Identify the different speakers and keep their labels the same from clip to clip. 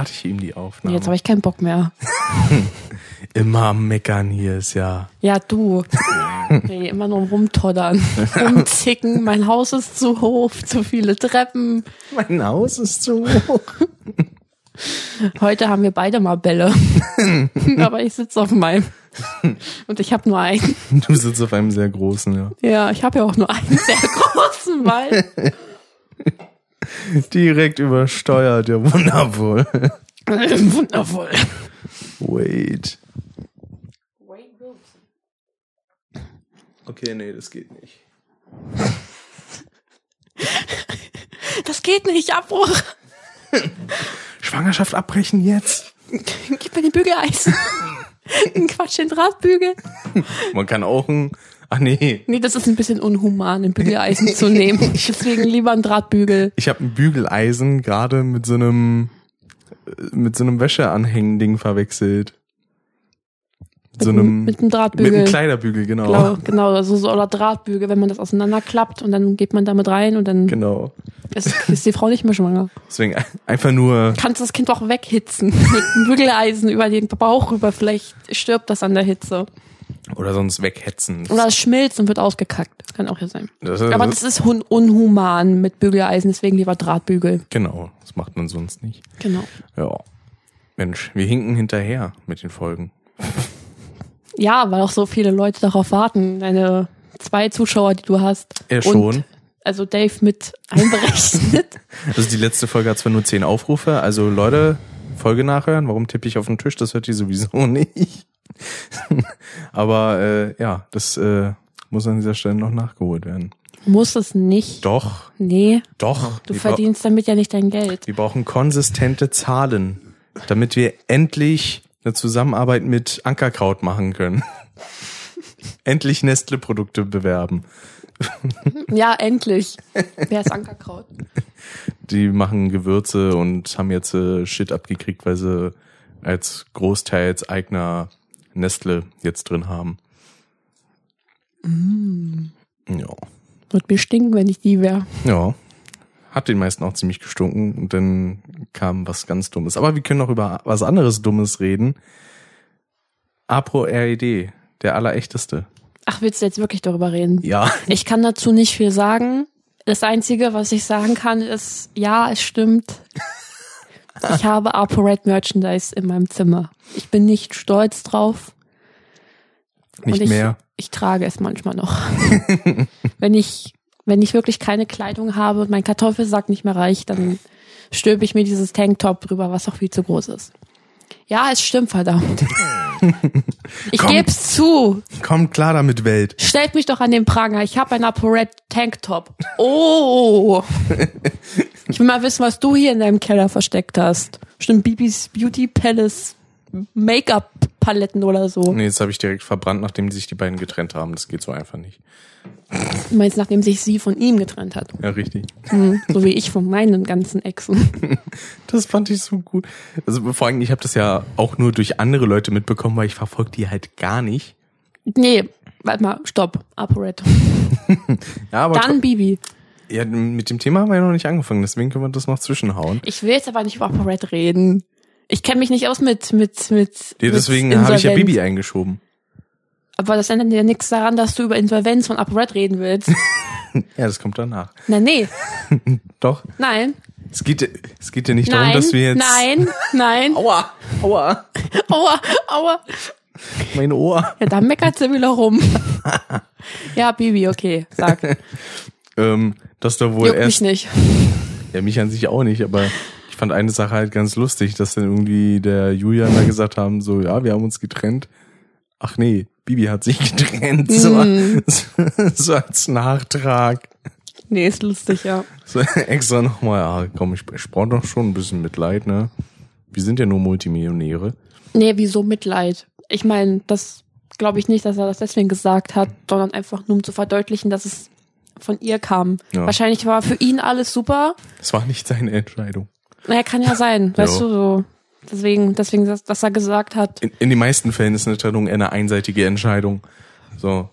Speaker 1: starte ich ihm die Aufnahme.
Speaker 2: Jetzt habe ich keinen Bock mehr.
Speaker 1: Immer am meckern hier ist ja.
Speaker 2: Ja, du. Nee, immer nur rumtoddern, rumzicken. Mein Haus ist zu hoch, zu viele Treppen.
Speaker 1: Mein Haus ist zu hoch.
Speaker 2: Heute haben wir beide mal Bälle. Aber ich sitze auf meinem. Und ich habe nur einen.
Speaker 1: Du sitzt auf einem sehr großen, ja.
Speaker 2: Ja, ich habe ja auch nur einen sehr großen Ball.
Speaker 1: Direkt übersteuert, ja wundervoll.
Speaker 2: Wundervoll.
Speaker 1: Wait. Okay, nee, das geht nicht.
Speaker 2: Das geht nicht, Abbruch.
Speaker 1: Schwangerschaft abbrechen jetzt?
Speaker 2: Gib mir den Bügeleisen. Quatsch, den Drahtbügel.
Speaker 1: Man kann auch ein. Ach nee.
Speaker 2: Nee, das ist ein bisschen unhuman, ein Bügeleisen zu nehmen. Deswegen lieber ein Drahtbügel.
Speaker 1: Ich habe ein Bügeleisen gerade mit so einem mit so einem Wäscheanhängen-Ding verwechselt. Mit so einem
Speaker 2: mit einem Drahtbügel.
Speaker 1: Mit einem Kleiderbügel, genau.
Speaker 2: Genau, genau, also so oder Drahtbügel, wenn man das auseinanderklappt und dann geht man damit rein und dann
Speaker 1: Genau.
Speaker 2: ist, ist die Frau nicht mehr schwanger.
Speaker 1: Deswegen ein- einfach nur
Speaker 2: Kannst das Kind auch weghitzen mit einem Bügeleisen über den Bauch rüber, vielleicht stirbt das an der Hitze.
Speaker 1: Oder sonst weghetzen.
Speaker 2: Oder es schmilzt und wird ausgekackt. Kann auch hier sein.
Speaker 1: Das,
Speaker 2: Aber das ist hun unhuman mit Bügeleisen, deswegen lieber Drahtbügel.
Speaker 1: genau, das macht man sonst nicht.
Speaker 2: Genau.
Speaker 1: Ja. Mensch, wir hinken hinterher mit den Folgen.
Speaker 2: Ja, weil auch so viele Leute darauf warten. Deine zwei Zuschauer, die du hast.
Speaker 1: Er schon.
Speaker 2: also Dave mit einberechnet.
Speaker 1: Also die letzte Folge hat zwar nur zehn Aufrufe, also Leute, Folge nachhören. Warum tippe ich auf den Tisch? Das hört ihr sowieso nicht. Aber äh, ja, das äh, muss an dieser Stelle noch nachgeholt werden.
Speaker 2: Muss es nicht.
Speaker 1: Doch,
Speaker 2: Nee,
Speaker 1: doch.
Speaker 2: du
Speaker 1: wir,
Speaker 2: verdienst damit ja nicht dein Geld.
Speaker 1: wir brauchen konsistente Zahlen, damit wir endlich eine Zusammenarbeit mit Ankerkraut machen können. endlich Nestle-Produkte bewerben.
Speaker 2: Ja, endlich. Wer ist Ankerkraut?
Speaker 1: Die machen Gewürze und haben jetzt äh, Shit abgekriegt, weil sie als großteils eigener Nestle jetzt drin haben. Ja.
Speaker 2: Wird mir stinken, wenn ich die wäre.
Speaker 1: Ja. Hat den meisten auch ziemlich gestunken und dann kam was ganz Dummes. Aber wir können noch über was anderes Dummes reden. Apro RED, der allerechteste.
Speaker 2: Ach, willst du jetzt wirklich darüber reden?
Speaker 1: Ja.
Speaker 2: Ich kann dazu nicht viel sagen. Das Einzige, was ich sagen kann, ist, ja, es stimmt. Ich habe ApoRed Merchandise in meinem Zimmer. Ich bin nicht stolz drauf.
Speaker 1: Nicht
Speaker 2: ich,
Speaker 1: mehr.
Speaker 2: Ich trage es manchmal noch. wenn ich, wenn ich wirklich keine Kleidung habe und mein Kartoffelsack nicht mehr reicht, dann stülpe ich mir dieses Tanktop drüber, was auch viel zu groß ist. Ja, es stimmt, verdammt. Ich
Speaker 1: Komm.
Speaker 2: geb's zu.
Speaker 1: Kommt klar damit, Welt.
Speaker 2: Stellt mich doch an den Pranger. Ich habe ein ApoRed Tanktop. Oh. Ich will mal wissen, was du hier in deinem Keller versteckt hast. Bestimmt Bibis Beauty Palace Make-up Paletten oder so.
Speaker 1: Nee, jetzt habe ich direkt verbrannt, nachdem sich die beiden getrennt haben. Das geht so einfach nicht.
Speaker 2: Du meinst, nachdem sich sie von ihm getrennt hat.
Speaker 1: Ja, richtig.
Speaker 2: Hm, so wie ich von meinen ganzen Exen.
Speaker 1: Das fand ich so gut. Also vor allem, ich habe das ja auch nur durch andere Leute mitbekommen, weil ich verfolge die halt gar nicht.
Speaker 2: Nee, warte mal, stopp. ApoRed.
Speaker 1: Ja, aber
Speaker 2: Dann Bibi.
Speaker 1: Ja, mit dem Thema haben wir ja noch nicht angefangen, deswegen können wir das noch zwischenhauen.
Speaker 2: Ich will jetzt aber nicht über ApoRed reden. Ich kenne mich nicht aus mit mit mit.
Speaker 1: Ja,
Speaker 2: mit
Speaker 1: deswegen habe ich ja. Bibi eingeschoben.
Speaker 2: Aber das ändert ja nichts daran, dass du über Insolvenz von ApoRed reden willst.
Speaker 1: Ja, das kommt danach.
Speaker 2: Na nee,
Speaker 1: Doch.
Speaker 2: nein,
Speaker 1: Es geht, es geht ja nicht
Speaker 2: nein,
Speaker 1: darum, dass wir jetzt.
Speaker 2: nein, nein.
Speaker 1: Aua, aua,
Speaker 2: Aua, aua.
Speaker 1: mein Ohr.
Speaker 2: Ja, da meckert sie wieder rum. ja, Bibi, okay, sag.
Speaker 1: Ähm, dass da wohl
Speaker 2: Juckt
Speaker 1: erst.
Speaker 2: mich nicht.
Speaker 1: Ja, mich an sich auch nicht, aber ich fand eine Sache halt ganz lustig, dass dann irgendwie der Julian da gesagt haben, so, ja, wir haben uns getrennt. Ach nee, Bibi hat sich getrennt. So,
Speaker 2: Mm.
Speaker 1: so als Nachtrag.
Speaker 2: Nee, ist lustig, ja.
Speaker 1: So extra nochmal, ja, komm, ich, ich brauche doch schon ein bisschen Mitleid, ne? Wir sind ja nur Multimillionäre.
Speaker 2: Nee, wieso Mitleid? Ich meine, das glaube ich nicht, dass er das deswegen gesagt hat, sondern einfach nur um zu verdeutlichen, dass es von ihr kam.
Speaker 1: Ja.
Speaker 2: Wahrscheinlich war für ihn alles super.
Speaker 1: Es war nicht seine Entscheidung.
Speaker 2: Naja, kann ja sein, weißt du so. Deswegen, deswegen, dass, dass er gesagt hat,
Speaker 1: In, in den meisten Fällen ist eine Trennung eine einseitige Entscheidung. So.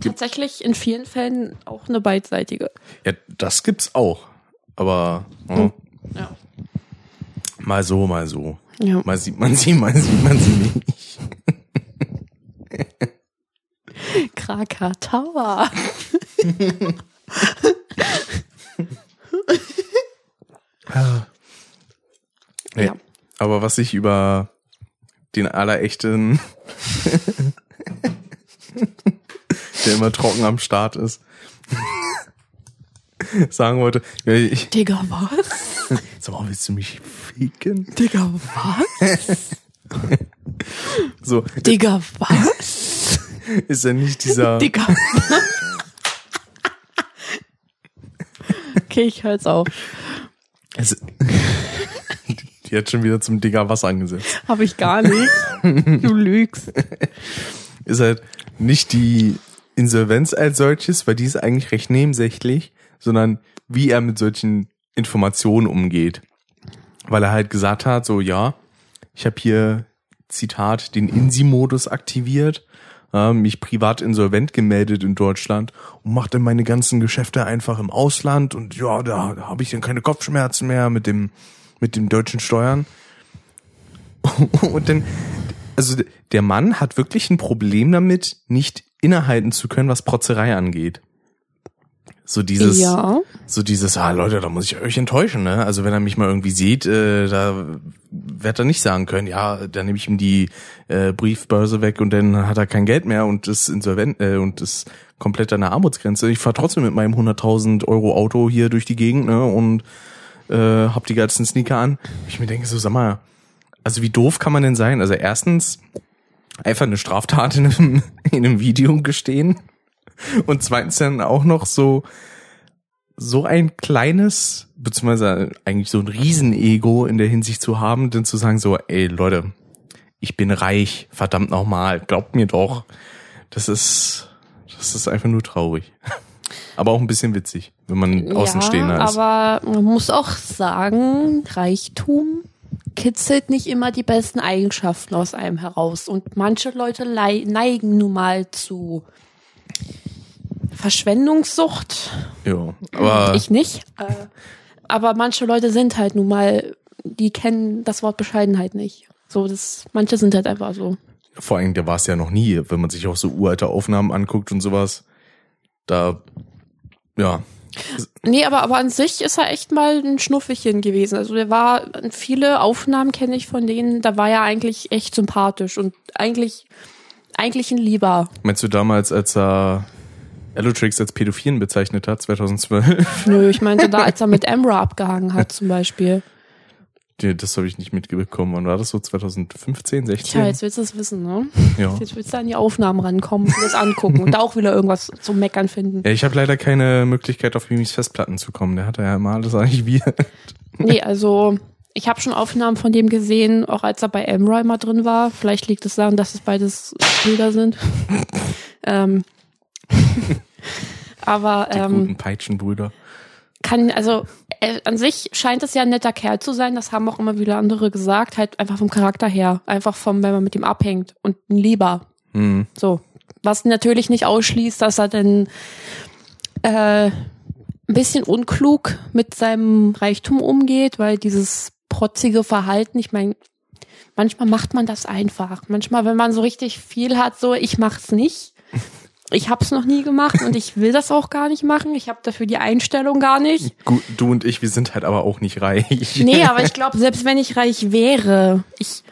Speaker 2: tatsächlich in vielen Fällen auch eine beidseitige.
Speaker 1: Ja, das gibt's auch. Aber ja,
Speaker 2: Hm. Ja.
Speaker 1: Mal so, mal so.
Speaker 2: Ja.
Speaker 1: Mal sieht man sie, mal sieht man sie nicht.
Speaker 2: Krakatoa.
Speaker 1: Nee.
Speaker 2: Ja.
Speaker 1: Aber was ich über den allerechten, der immer trocken am Start ist, sagen wollte, ich,
Speaker 2: Digga, was?
Speaker 1: sag mal, willst du mich ficken?
Speaker 2: Digga, was?
Speaker 1: So,
Speaker 2: Digga, was?
Speaker 1: ist er nicht dieser,
Speaker 2: Digga. okay, ich höre jetzt auf.
Speaker 1: es, die hat schon wieder zum Digger was angesetzt.
Speaker 2: Habe ich gar nicht. Du lügst.
Speaker 1: ist halt nicht die Insolvenz als solches, weil die ist eigentlich recht nebensächlich, sondern wie er mit solchen Informationen umgeht. Weil er halt gesagt hat, so ja, ich habe hier, Zitat, den INSI-Modus aktiviert, äh, mich privat insolvent gemeldet in Deutschland und mache dann meine ganzen Geschäfte einfach im Ausland und ja, da, da habe ich dann keine Kopfschmerzen mehr mit dem, mit dem deutschen Steuern. und dann, also der Mann hat wirklich ein Problem damit, nicht innehalten zu können, was Protzerei angeht. So dieses,
Speaker 2: Ja.
Speaker 1: so dieses, ah Leute, da muss ich euch enttäuschen, ne? Also wenn er mich mal irgendwie sieht, äh, da wird er nicht sagen können, ja, dann nehme ich ihm die äh, Briefbörse weg und dann hat er kein Geld mehr und ist insolvent äh, und ist komplett an der Armutsgrenze. Ich fahre trotzdem mit meinem 100.000 Euro Auto hier durch die Gegend, ne? Und äh, hab die ganzen Sneaker an. Ich mir denke so, sag mal, also wie doof kann man denn sein? Also erstens einfach eine Straftat in einem, in einem Video gestehen und zweitens dann auch noch so so ein kleines, beziehungsweise eigentlich so ein Riesenego in der Hinsicht zu haben, denn zu sagen so, ey Leute, ich bin reich, verdammt nochmal, glaubt mir doch. Das ist, das ist einfach nur traurig. Aber auch ein bisschen witzig, wenn man Außenstehender
Speaker 2: ja,
Speaker 1: ist.
Speaker 2: aber man muss auch sagen, Reichtum kitzelt nicht immer die besten Eigenschaften aus einem heraus. Und manche Leute neigen nun mal zu Verschwendungssucht.
Speaker 1: Ja, aber
Speaker 2: ich nicht. Äh, aber manche Leute sind halt nun mal, die kennen das Wort Bescheidenheit nicht. So, das, manche sind halt einfach so.
Speaker 1: vor allem, der war es ja noch nie, wenn man sich auch so uralte Aufnahmen anguckt und sowas. Da, ja,
Speaker 2: Nee, aber, aber an sich ist er echt mal ein Schnuffelchen gewesen. Also der war, viele Aufnahmen kenne ich von denen, da war er eigentlich echt sympathisch und eigentlich, eigentlich ein Lieber.
Speaker 1: Meinst du damals, als er Allotrix als Pädophilen bezeichnet hat, 2012?
Speaker 2: Nö, ich meinte da, als er mit Emra abgehangen hat zum Beispiel.
Speaker 1: Nee, das habe ich nicht mitbekommen. Wann war das so? 2015, 16?
Speaker 2: Tja, jetzt willst du es wissen, ne?
Speaker 1: ja.
Speaker 2: Jetzt willst du an die Aufnahmen rankommen und das angucken und da auch wieder irgendwas zum Meckern finden.
Speaker 1: ja, ich habe leider keine Möglichkeit, auf Mimis Festplatten zu kommen. Der hatte ja immer alles archiviert.
Speaker 2: Nee, also ich habe schon Aufnahmen von dem gesehen, auch als er bei Emra immer drin war. Vielleicht liegt es daran, dass es beides Bilder sind. ähm, aber
Speaker 1: Die
Speaker 2: ähm,
Speaker 1: guten Peitschenbrüder.
Speaker 2: kann, also äh, an sich scheint es ja ein netter Kerl zu sein, das haben auch immer wieder andere gesagt, halt einfach vom Charakter her, einfach vom, wenn man mit ihm abhängt und ein Lieber.
Speaker 1: Hm.
Speaker 2: So. Was natürlich nicht ausschließt, dass er dann äh, ein bisschen unklug mit seinem Reichtum umgeht, weil dieses protzige Verhalten, ich meine, manchmal macht man das einfach. Manchmal, wenn man so richtig viel hat, so ich mach's nicht. Ich hab's noch nie gemacht und ich will das auch gar nicht machen. Ich habe dafür die Einstellung gar nicht.
Speaker 1: Gut, du und ich, wir sind halt aber auch nicht reich.
Speaker 2: Nee, aber ich glaube, selbst wenn ich reich wäre, ich,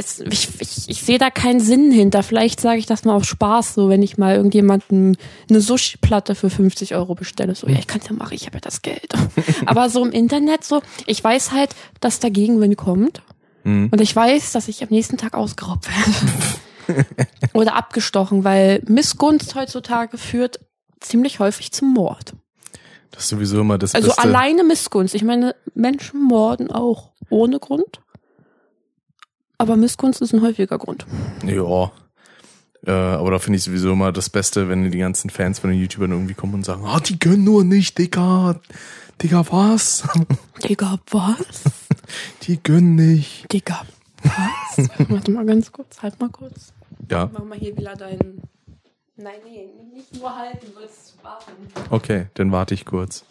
Speaker 2: es, ich, ich, ich sehe da keinen Sinn hinter. Vielleicht sage ich das mal auf Spaß, so wenn ich mal irgendjemanden eine Sushi-Platte für 50 Euro bestelle. So, ja, ich kann's ja machen, ich habe ja das Geld. aber so im Internet so, ich weiß halt, dass der Gegenwind kommt.
Speaker 1: Hm.
Speaker 2: Und ich weiß, dass ich am nächsten Tag ausgeraubt werde. Oder abgestochen, weil Missgunst heutzutage führt ziemlich häufig zum Mord.
Speaker 1: Das ist sowieso immer das
Speaker 2: Also
Speaker 1: Beste.
Speaker 2: alleine Missgunst. Ich meine, Menschen morden auch ohne Grund. Aber Missgunst ist ein häufiger Grund.
Speaker 1: Ja. Äh, aber da finde ich sowieso immer das Beste, wenn die ganzen Fans von den YouTubern irgendwie kommen und sagen, ah, die können nur nicht, Digga. Digga, was?
Speaker 2: Digga, was?
Speaker 1: Die gönnen nicht.
Speaker 2: Digga, was? Warte mal ganz kurz, halt mal kurz.
Speaker 1: Ja,
Speaker 2: Mach mal hier wieder deinen. Nein, nee, nicht nur halten, du willst warten.
Speaker 1: okay, dann warte ich kurz.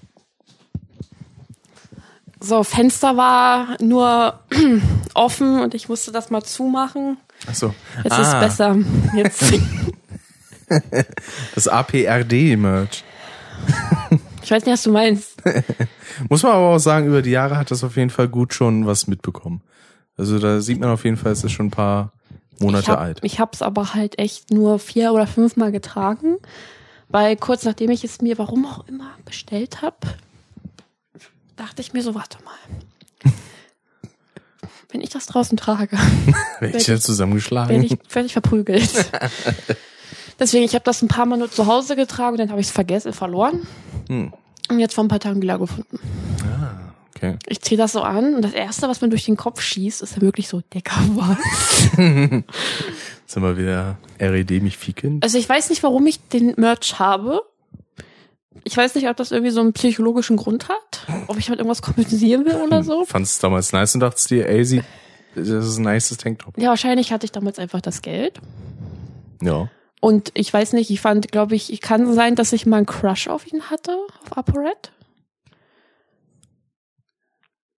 Speaker 2: So, Fenster war nur offen und ich musste das mal zumachen.
Speaker 1: Ach so.
Speaker 2: Jetzt
Speaker 1: Ah,
Speaker 2: ist besser. Jetzt,
Speaker 1: Das APRD-Merch.
Speaker 2: ich weiß nicht, was du meinst.
Speaker 1: Muss man aber auch sagen, über die Jahre hat das auf jeden Fall gut schon was mitbekommen. Also da sieht man auf jeden Fall, es ist schon ein paar Monate
Speaker 2: ich hab,
Speaker 1: alt.
Speaker 2: Ich hab's aber halt echt nur vier oder fünfmal getragen, weil kurz nachdem ich es mir, warum auch immer, bestellt habe, dachte ich mir so, warte mal. Wenn ich das draußen trage,
Speaker 1: Werde ich ja zusammengeschlagen.
Speaker 2: werde ich, werd ich verprügelt. Deswegen, ich habe das ein paar Mal nur zu Hause getragen, dann habe ich es vergessen, verloren.
Speaker 1: Hm.
Speaker 2: Und jetzt vor ein paar Tagen wieder gefunden.
Speaker 1: Okay.
Speaker 2: Ich ziehe das so an und das Erste, was mir durch den Kopf schießt, ist dann wirklich so, Decker, was?
Speaker 1: Sind wir wieder RED mich ficken?
Speaker 2: Also ich weiß nicht, warum ich den Merch habe. Ich weiß nicht, ob das irgendwie so einen psychologischen Grund hat, ob ich mit irgendwas kompensieren will oder so.
Speaker 1: Fandest es damals nice und dachtest dir, ey, sie, das ist ein nices Tanktop.
Speaker 2: Ja, wahrscheinlich hatte ich damals einfach das Geld.
Speaker 1: Ja.
Speaker 2: Und ich weiß nicht, ich fand, glaube ich, ich kann sein, dass ich mal einen Crush auf ihn hatte, auf ApoRed.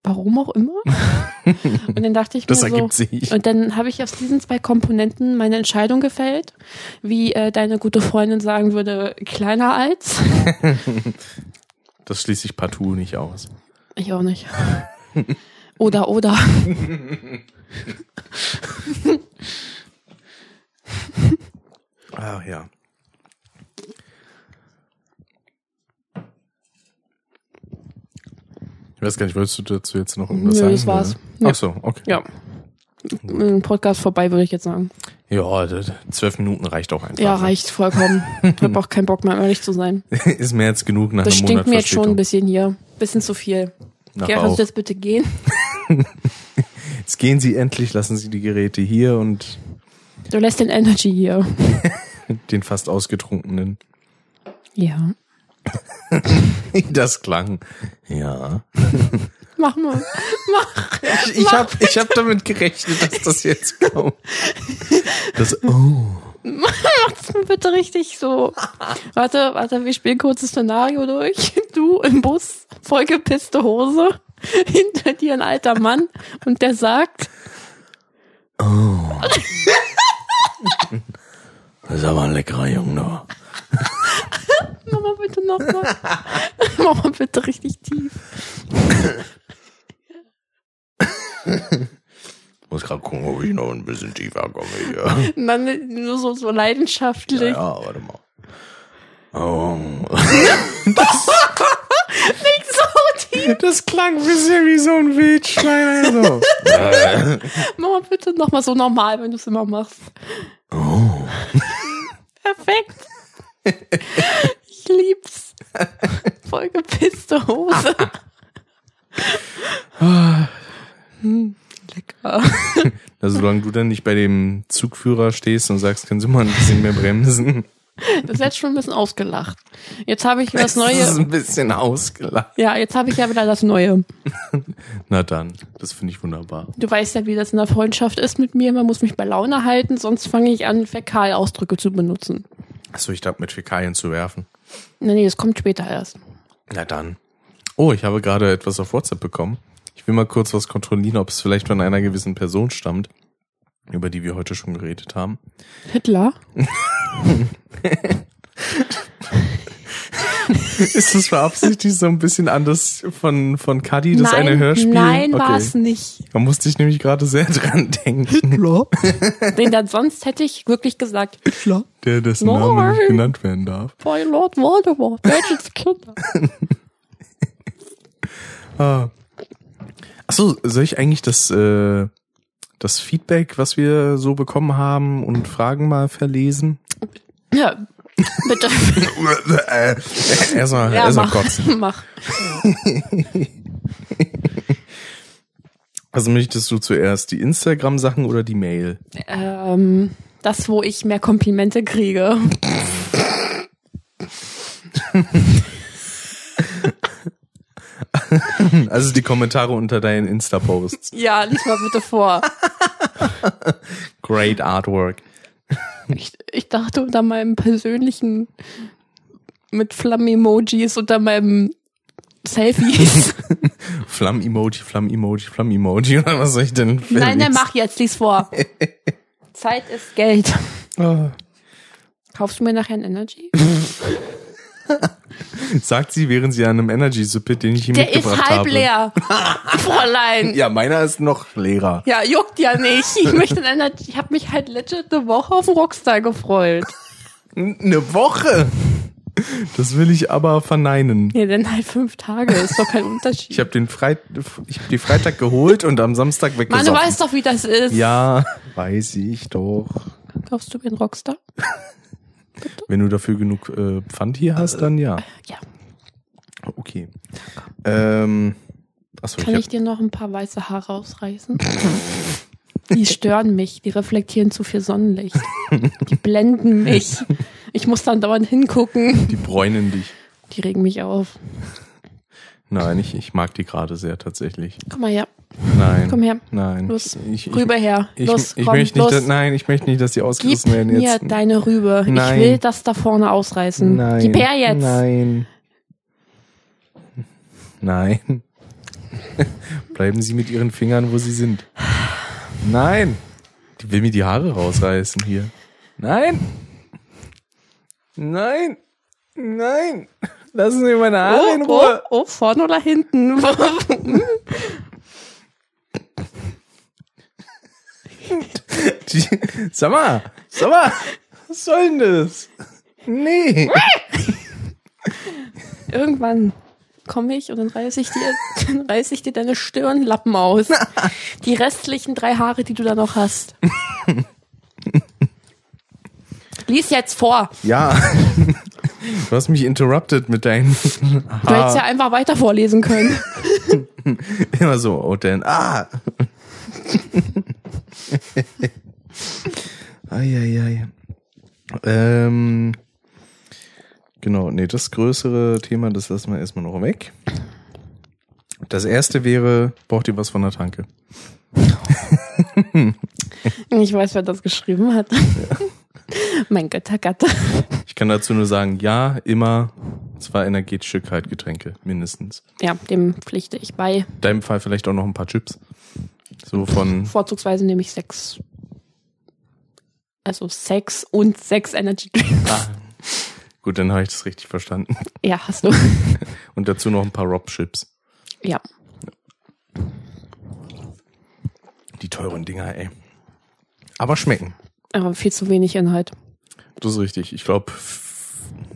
Speaker 2: Warum auch immer. Und dann dachte ich
Speaker 1: Das
Speaker 2: mir so,
Speaker 1: ergibt sich.
Speaker 2: Und dann habe ich aus diesen zwei Komponenten meine Entscheidung gefällt, wie äh, deine gute Freundin sagen würde, kleiner als.
Speaker 1: Das schließe ich partout nicht aus.
Speaker 2: Ich auch nicht. Oder, oder.
Speaker 1: Ach ja. Ich weiß gar nicht, wolltest du dazu jetzt noch irgendwas
Speaker 2: Nö,
Speaker 1: sagen?
Speaker 2: das war's.
Speaker 1: oder? Ach so, okay.
Speaker 2: Ja. Ein Podcast vorbei, würde ich jetzt sagen.
Speaker 1: Ja, zwölf Minuten reicht auch einfach.
Speaker 2: Ja, reicht vollkommen. Ich habe auch keinen Bock mehr, ehrlich zu sein.
Speaker 1: Ist mehr als genug nach
Speaker 2: Das
Speaker 1: einem
Speaker 2: stinkt
Speaker 1: Monat
Speaker 2: mir jetzt schon ein bisschen hier. Bisschen zu viel.
Speaker 1: Nach
Speaker 2: Ja, kannst du jetzt bitte gehen?
Speaker 1: Jetzt gehen Sie endlich, lassen Sie die Geräte hier und
Speaker 2: Du lässt den Energy hier.
Speaker 1: den fast ausgetrunkenen.
Speaker 2: Ja.
Speaker 1: Das klang. Ja.
Speaker 2: Mach mal. Mach.
Speaker 1: Ich, ich habe ich hab damit gerechnet, dass das jetzt kommt. Das, oh.
Speaker 2: Mach's mir bitte richtig so. Warte, warte, wir spielen kurz das Szenario durch. Du im Bus, vollgepisste Hose. Hinter dir ein alter Mann und der sagt,
Speaker 1: Das ist aber ein leckerer Junge.
Speaker 2: mach mal bitte nochmal. Mach mal bitte richtig tief.
Speaker 1: Muss gerade gucken, ob ich noch ein bisschen tiefer komme hier.
Speaker 2: Dann nur so, so leidenschaftlich.
Speaker 1: Ja, warte mal. Oh.
Speaker 2: Nicht so tief.
Speaker 1: Das klang ein bisschen wie so ein Wildschwein. Also.
Speaker 2: Mach mal bitte nochmal so normal, wenn du es immer machst.
Speaker 1: Oh.
Speaker 2: Perfekt. Lieb's. Vollgepisste Hose. Hm, lecker.
Speaker 1: Also solange du dann nicht bei dem Zugführer stehst und sagst, können Sie mal ein bisschen mehr bremsen.
Speaker 2: Das ist jetzt schon ein bisschen ausgelacht. Jetzt habe ich das
Speaker 1: Das ist
Speaker 2: Neue.
Speaker 1: ein bisschen ausgelacht.
Speaker 2: Ja, jetzt habe ich ja wieder das Neue.
Speaker 1: Na dann, das finde ich wunderbar.
Speaker 2: Du weißt ja, wie das in der Freundschaft ist mit mir. Man muss mich bei Laune halten, sonst fange ich an, Fäkalausdrücke zu benutzen.
Speaker 1: Achso, ich dachte mit Fäkalien zu werfen.
Speaker 2: Nee, nee, das kommt später erst.
Speaker 1: Na dann. Oh, ich habe gerade etwas auf WhatsApp bekommen. Ich will mal kurz was kontrollieren, ob es vielleicht von einer gewissen Person stammt, über die wir heute schon geredet haben.
Speaker 2: Hitler?
Speaker 1: Ist das beabsichtigt so ein bisschen anders von, von Cuddy, das
Speaker 2: nein,
Speaker 1: eine Hörspiel?
Speaker 2: nein,
Speaker 1: okay.
Speaker 2: war es nicht.
Speaker 1: Da musste ich nämlich gerade sehr dran denken.
Speaker 2: Denn dann sonst hätte ich wirklich gesagt, Hitler.
Speaker 1: Der dessen
Speaker 2: Nein.
Speaker 1: Name nicht genannt werden darf.
Speaker 2: Bei Lord Voldemort, welches Kinder?
Speaker 1: Ah. Achso, soll ich eigentlich das, äh, das Feedback, was wir so bekommen haben und Fragen mal verlesen?
Speaker 2: Ja, bitte.
Speaker 1: äh, erstmal
Speaker 2: Ja,
Speaker 1: erstmal
Speaker 2: mach.
Speaker 1: kotzen.
Speaker 2: mach.
Speaker 1: Also möchtest du zuerst die Instagram-Sachen oder die Mail?
Speaker 2: Ähm, das, wo ich mehr Komplimente kriege.
Speaker 1: Also die Kommentare unter deinen Insta-Posts.
Speaker 2: Ja, lies mal bitte vor.
Speaker 1: Great Artwork.
Speaker 2: Ich, ich dachte unter meinem persönlichen mit Flammen-Emojis unter meinem Selfies.
Speaker 1: Flamm-Emoji, Flamm-Emoji, Flamm-Emoji. Oder was soll ich denn?
Speaker 2: Nein, nein, mach jetzt, lies vor. Zeit ist Geld.
Speaker 1: Oh.
Speaker 2: Kaufst du mir nachher ein Energy?
Speaker 1: Sagt sie, während sie an einem Energy-Suppe, den ich ihm
Speaker 2: Der ist
Speaker 1: mitgebracht
Speaker 2: halb
Speaker 1: habe.
Speaker 2: leer. Fräulein.
Speaker 1: Ja, meiner ist noch leerer.
Speaker 2: Ja, juckt ja nicht. Ich möchte ein Energy. Ich habe mich halt legit eine Woche auf Rockstar gefreut.
Speaker 1: Eine Woche. Das will ich aber verneinen.
Speaker 2: Ja, dann halt fünf Tage. Ist doch kein Unterschied.
Speaker 1: Ich habe den Freit ich hab die Freitag geholt und am Samstag
Speaker 2: Mann,
Speaker 1: weggesoffen.
Speaker 2: du weißt doch, wie das ist.
Speaker 1: ja, weiß ich doch.
Speaker 2: Kaufst du mir einen Rockstar?
Speaker 1: Wenn du dafür genug äh, Pfand hier hast, dann ja.
Speaker 2: Ja.
Speaker 1: Okay. Ähm, achso,
Speaker 2: Kann
Speaker 1: ich
Speaker 2: ich dir noch ein paar weiße Haare ausreißen? Die stören mich, die reflektieren zu viel Sonnenlicht. Die blenden mich. Ich muss dann dauernd hingucken.
Speaker 1: die bräunen dich.
Speaker 2: Die regen mich auf.
Speaker 1: Nein, ich, ich mag die gerade sehr tatsächlich.
Speaker 2: Komm mal her,
Speaker 1: Nein.
Speaker 2: komm her.
Speaker 1: Nein.
Speaker 2: Los,
Speaker 1: ich, ich,
Speaker 2: Rüber her.
Speaker 1: Ich,
Speaker 2: los,
Speaker 1: ich
Speaker 2: komm,
Speaker 1: möchte nicht,
Speaker 2: los.
Speaker 1: dass, nein, ich möchte nicht, dass die
Speaker 2: Gib
Speaker 1: ausgerissen werden
Speaker 2: mir
Speaker 1: jetzt.
Speaker 2: deine Rübe.
Speaker 1: Nein.
Speaker 2: Ich will das da vorne ausreißen.
Speaker 1: Nein.
Speaker 2: Gib her jetzt.
Speaker 1: Nein. Nein. Bleiben Sie mit Ihren Fingern, wo Sie sind. Nein. Die will mir die Haare rausreißen hier. Nein. Nein. Nein. Lassen Sie meine Haare in
Speaker 2: Oh, oh,
Speaker 1: Ruhe.
Speaker 2: oh, vorne oder hinten?
Speaker 1: Die, sag mal. Sag mal. Was soll denn das? Nee.
Speaker 2: Irgendwann komme ich und dann reiße ich dir, dann reiße ich dir deine Stirnlappen aus. Die restlichen drei Haare, die du da noch hast. Lies jetzt vor.
Speaker 1: Ja. Du hast mich interrupted mit deinen
Speaker 2: Du hättest ja einfach weiter vorlesen können.
Speaker 1: Immer so, oh denn, ah. Eieiei. Ähm, genau, nee, das größere Thema, das lassen wir erstmal noch weg. Das erste wäre, braucht ihr was von der Tanke?
Speaker 2: Ich weiß, wer das geschrieben hat. mein Götter Gatte.
Speaker 1: Ich kann dazu nur sagen, ja, immer zwei energetische Kaltgetränke, mindestens.
Speaker 2: Ja, dem pflichte ich bei.
Speaker 1: In deinem Fall vielleicht auch noch ein paar Chips. So von,
Speaker 2: Vorzugsweise nehme ich sechs. Also sechs und sechs Energy Drinks.
Speaker 1: ah, gut, dann habe ich das richtig verstanden.
Speaker 2: Ja, hast du.
Speaker 1: Und dazu noch ein paar Rob-Chips.
Speaker 2: Ja.
Speaker 1: Die teuren Dinger, ey. Aber schmecken.
Speaker 2: Aber viel zu wenig Inhalt.
Speaker 1: Das ist richtig. Ich glaube,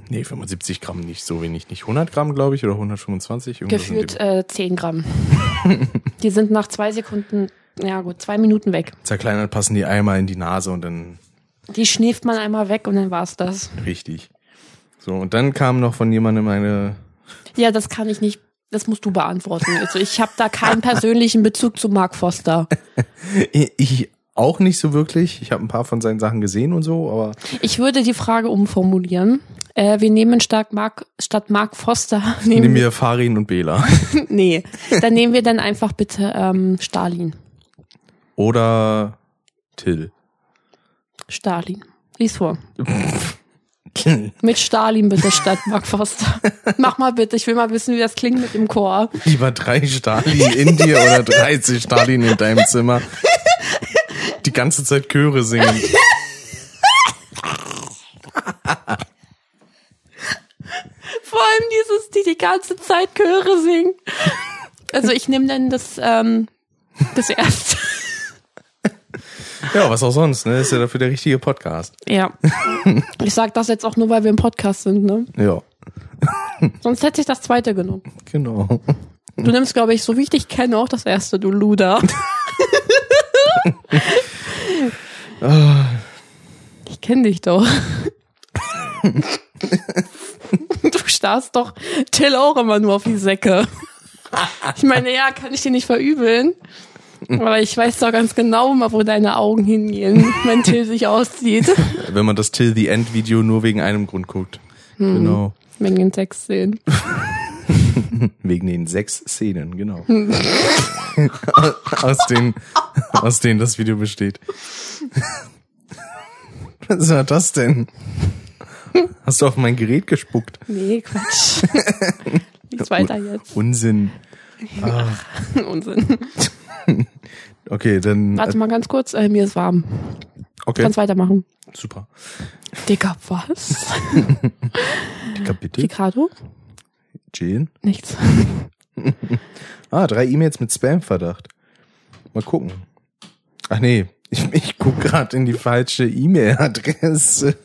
Speaker 1: nee, 75 Gramm nicht so wenig. Nicht 100 Gramm, glaube ich, oder 125. irgendwas in
Speaker 2: Gefühlt äh, 10 Gramm. die sind nach zwei Sekunden, ja gut, zwei Minuten weg.
Speaker 1: Zerkleinert passen die einmal in die Nase und dann
Speaker 2: Die schnieft man einmal weg und dann war's das.
Speaker 1: richtig. So, und dann kam noch von jemandem eine,
Speaker 2: Ja, das kann ich nicht. Das musst du beantworten. Also ich habe da keinen persönlichen Bezug zu Mark Foster.
Speaker 1: ich auch nicht so wirklich. Ich habe ein paar von seinen Sachen gesehen und so, aber
Speaker 2: Ich würde die Frage umformulieren. Äh, wir nehmen statt Mark, statt Mark Foster.
Speaker 1: nehmen
Speaker 2: Nehmen
Speaker 1: wir Farin und Bela.
Speaker 2: nee, dann nehmen wir dann einfach bitte ähm, Stalin.
Speaker 1: Oder Till.
Speaker 2: Stalin. Lies vor. Mit Stalin bitte statt Mark Foster. Mach mal bitte, ich will mal wissen, wie das klingt mit dem Chor.
Speaker 1: Lieber drei Stalin in dir oder 30 Stalin in deinem Zimmer. Die ganze Zeit Chöre singen.
Speaker 2: Vor allem dieses, die die ganze Zeit Chöre singen. Also ich nehme dann das, ähm, das erste.
Speaker 1: Ja, was auch sonst, ne? Ist ja dafür der richtige Podcast.
Speaker 2: Ja. Ich sag das jetzt auch nur, weil wir im Podcast sind, ne?
Speaker 1: Ja,
Speaker 2: Sonst hätte ich das zweite genommen.
Speaker 1: genau.
Speaker 2: Du nimmst, glaube ich, so wie ich dich kenne, auch das erste, du Luder. ich kenne dich doch. Du starrst doch Till auch immer nur auf die Säcke. Ich meine, ja, kann ich dir nicht verübeln. Aber ich weiß doch ganz genau mal, wo deine Augen hingehen, wenn Till sich auszieht.
Speaker 1: Wenn man das Till the End Video nur wegen einem Grund guckt. Genau.
Speaker 2: Wegen den Textszenen.
Speaker 1: Wegen den sechs Szenen, genau. aus denen, aus denen das Video besteht. Was war das denn? Hast du auf mein Gerät gespuckt?
Speaker 2: Nee, Quatsch. Geht's weiter jetzt.
Speaker 1: Unsinn. Ah,
Speaker 2: Unsinn.
Speaker 1: okay, dann.
Speaker 2: Warte mal ganz kurz, äh, mir ist warm.
Speaker 1: Okay,
Speaker 2: Kannst weitermachen.
Speaker 1: super.
Speaker 2: Dicker, was?
Speaker 1: Dicker, bitte.
Speaker 2: Ricardo?
Speaker 1: Jane.
Speaker 2: Nichts.
Speaker 1: Ah, drei E-Mails mit Spam-Verdacht. Mal gucken. Ach nee, ich, ich guck gerade in die falsche E-Mail-Adresse.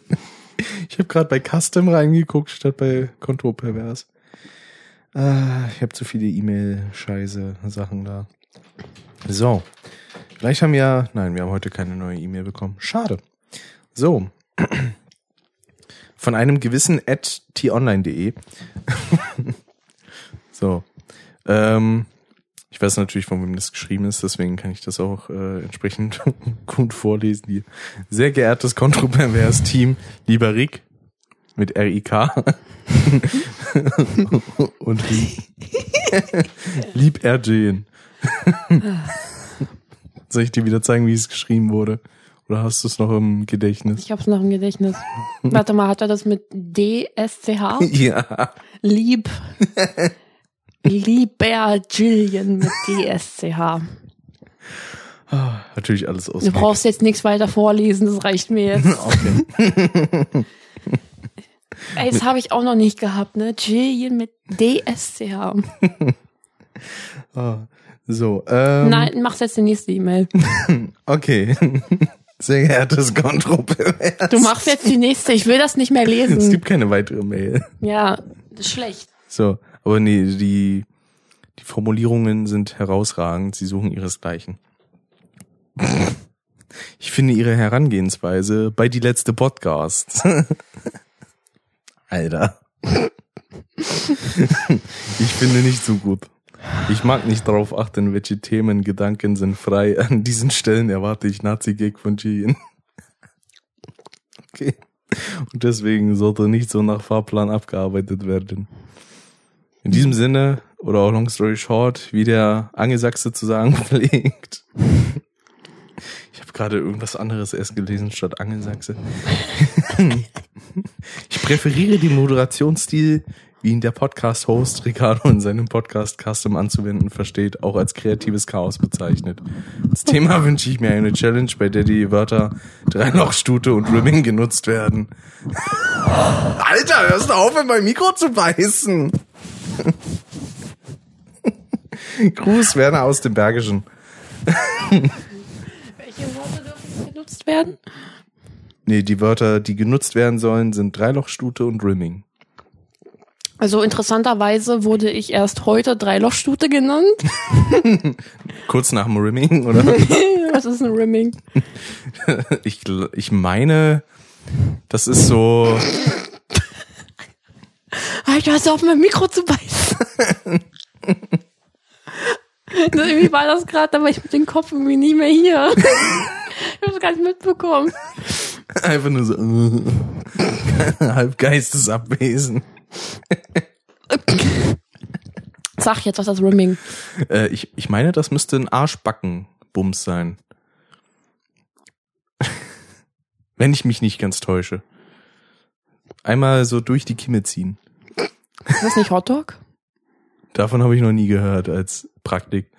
Speaker 1: Ich habe gerade bei Custom reingeguckt statt bei Kontropervers. Ah, ich habe zu viele E-Mail-Scheiße-Sachen da. So. Vielleicht haben wir, nein, wir haben heute keine neue E-Mail bekommen. Schade. So. Von einem gewissen at t-online.de. so. Ähm, ich weiß natürlich, von wem das geschrieben ist, deswegen kann ich das auch äh, entsprechend gut vorlesen. Hier. Sehr geehrtes kontropervers Team, lieber Rick mit R-I-K und lieb, lieb Erjen. Soll ich dir wieder zeigen, wie es geschrieben wurde? Oder hast du es noch im Gedächtnis?
Speaker 2: Ich hab's noch im Gedächtnis. Warte mal, hat er das mit D-S-C-H?
Speaker 1: Ja.
Speaker 2: Lieb. Lieber Jillian mit D-S-C-H.
Speaker 1: Ah, Natürlich alles aus.
Speaker 2: Du brauchst jetzt nichts weiter vorlesen, das reicht mir jetzt.
Speaker 1: Okay.
Speaker 2: Ey, das habe ich auch noch nicht gehabt, ne? Jillian mit D-S-C-H.
Speaker 1: Ah, So, ähm,
Speaker 2: Nein, mach's jetzt die nächste E-Mail.
Speaker 1: okay. Sehr geehrtes Kontropervers.
Speaker 2: Du machst jetzt die nächste, ich will das nicht mehr
Speaker 1: Es
Speaker 2: lesen.
Speaker 1: gibt keine weitere Mail.
Speaker 2: Ja, das ist schlecht.
Speaker 1: So, aber nee, die, die Formulierungen sind herausragend. Sie suchen ihresgleichen. Ich finde ihre Herangehensweise bei die letzte Podcast. Alter. Ich finde nicht so gut. Ich mag nicht darauf achten, welche Themen, Gedanken sind frei. An diesen Stellen erwarte ich Nazi-Gag von Gillian. Okay. Und deswegen sollte nicht so nach Fahrplan abgearbeitet werden. In diesem Sinne, oder auch long story short, wie der Angelsachse zu sagen pflegt. Ich habe gerade irgendwas anderes erst gelesen statt Angelsachse. Ich präferiere den Moderationsstil, wie ihn der Podcast-Host Ricardo in seinem Podcast Custom anzuwenden versteht, auch als kreatives Chaos bezeichnet. Als Thema wünsche ich mir eine Challenge, bei der die Wörter Dreilochstute und Rimming genutzt werden. Alter, hörst du auf, in mein Mikro zu beißen? Gruß, Werner aus dem Bergischen.
Speaker 2: Welche Worte dürfen genutzt werden?
Speaker 1: Nee, die Wörter, die genutzt werden sollen, sind Dreilochstute und Rimming.
Speaker 2: Also interessanterweise wurde ich erst heute Dreilochstute genannt.
Speaker 1: Kurz nach dem Rimming, oder?
Speaker 2: Was ist ein Rimming?
Speaker 1: Ich, ich meine, das ist so,
Speaker 2: Alter, hast du auf mein Mikro zu beißen? Na, irgendwie war das gerade, aber ich mit dem Kopf irgendwie nicht mehr hier. Ich hab's gar nicht mitbekommen.
Speaker 1: einfach nur so, halb geistesabwesend.
Speaker 2: Sag jetzt, was das Rimming?
Speaker 1: Äh, ich, ich meine, das müsste ein Arschbackenbums sein. Wenn ich mich nicht ganz täusche. Einmal so durch die Kimme ziehen.
Speaker 2: Ist das nicht Hotdog?
Speaker 1: Davon habe ich noch nie gehört als Praktik.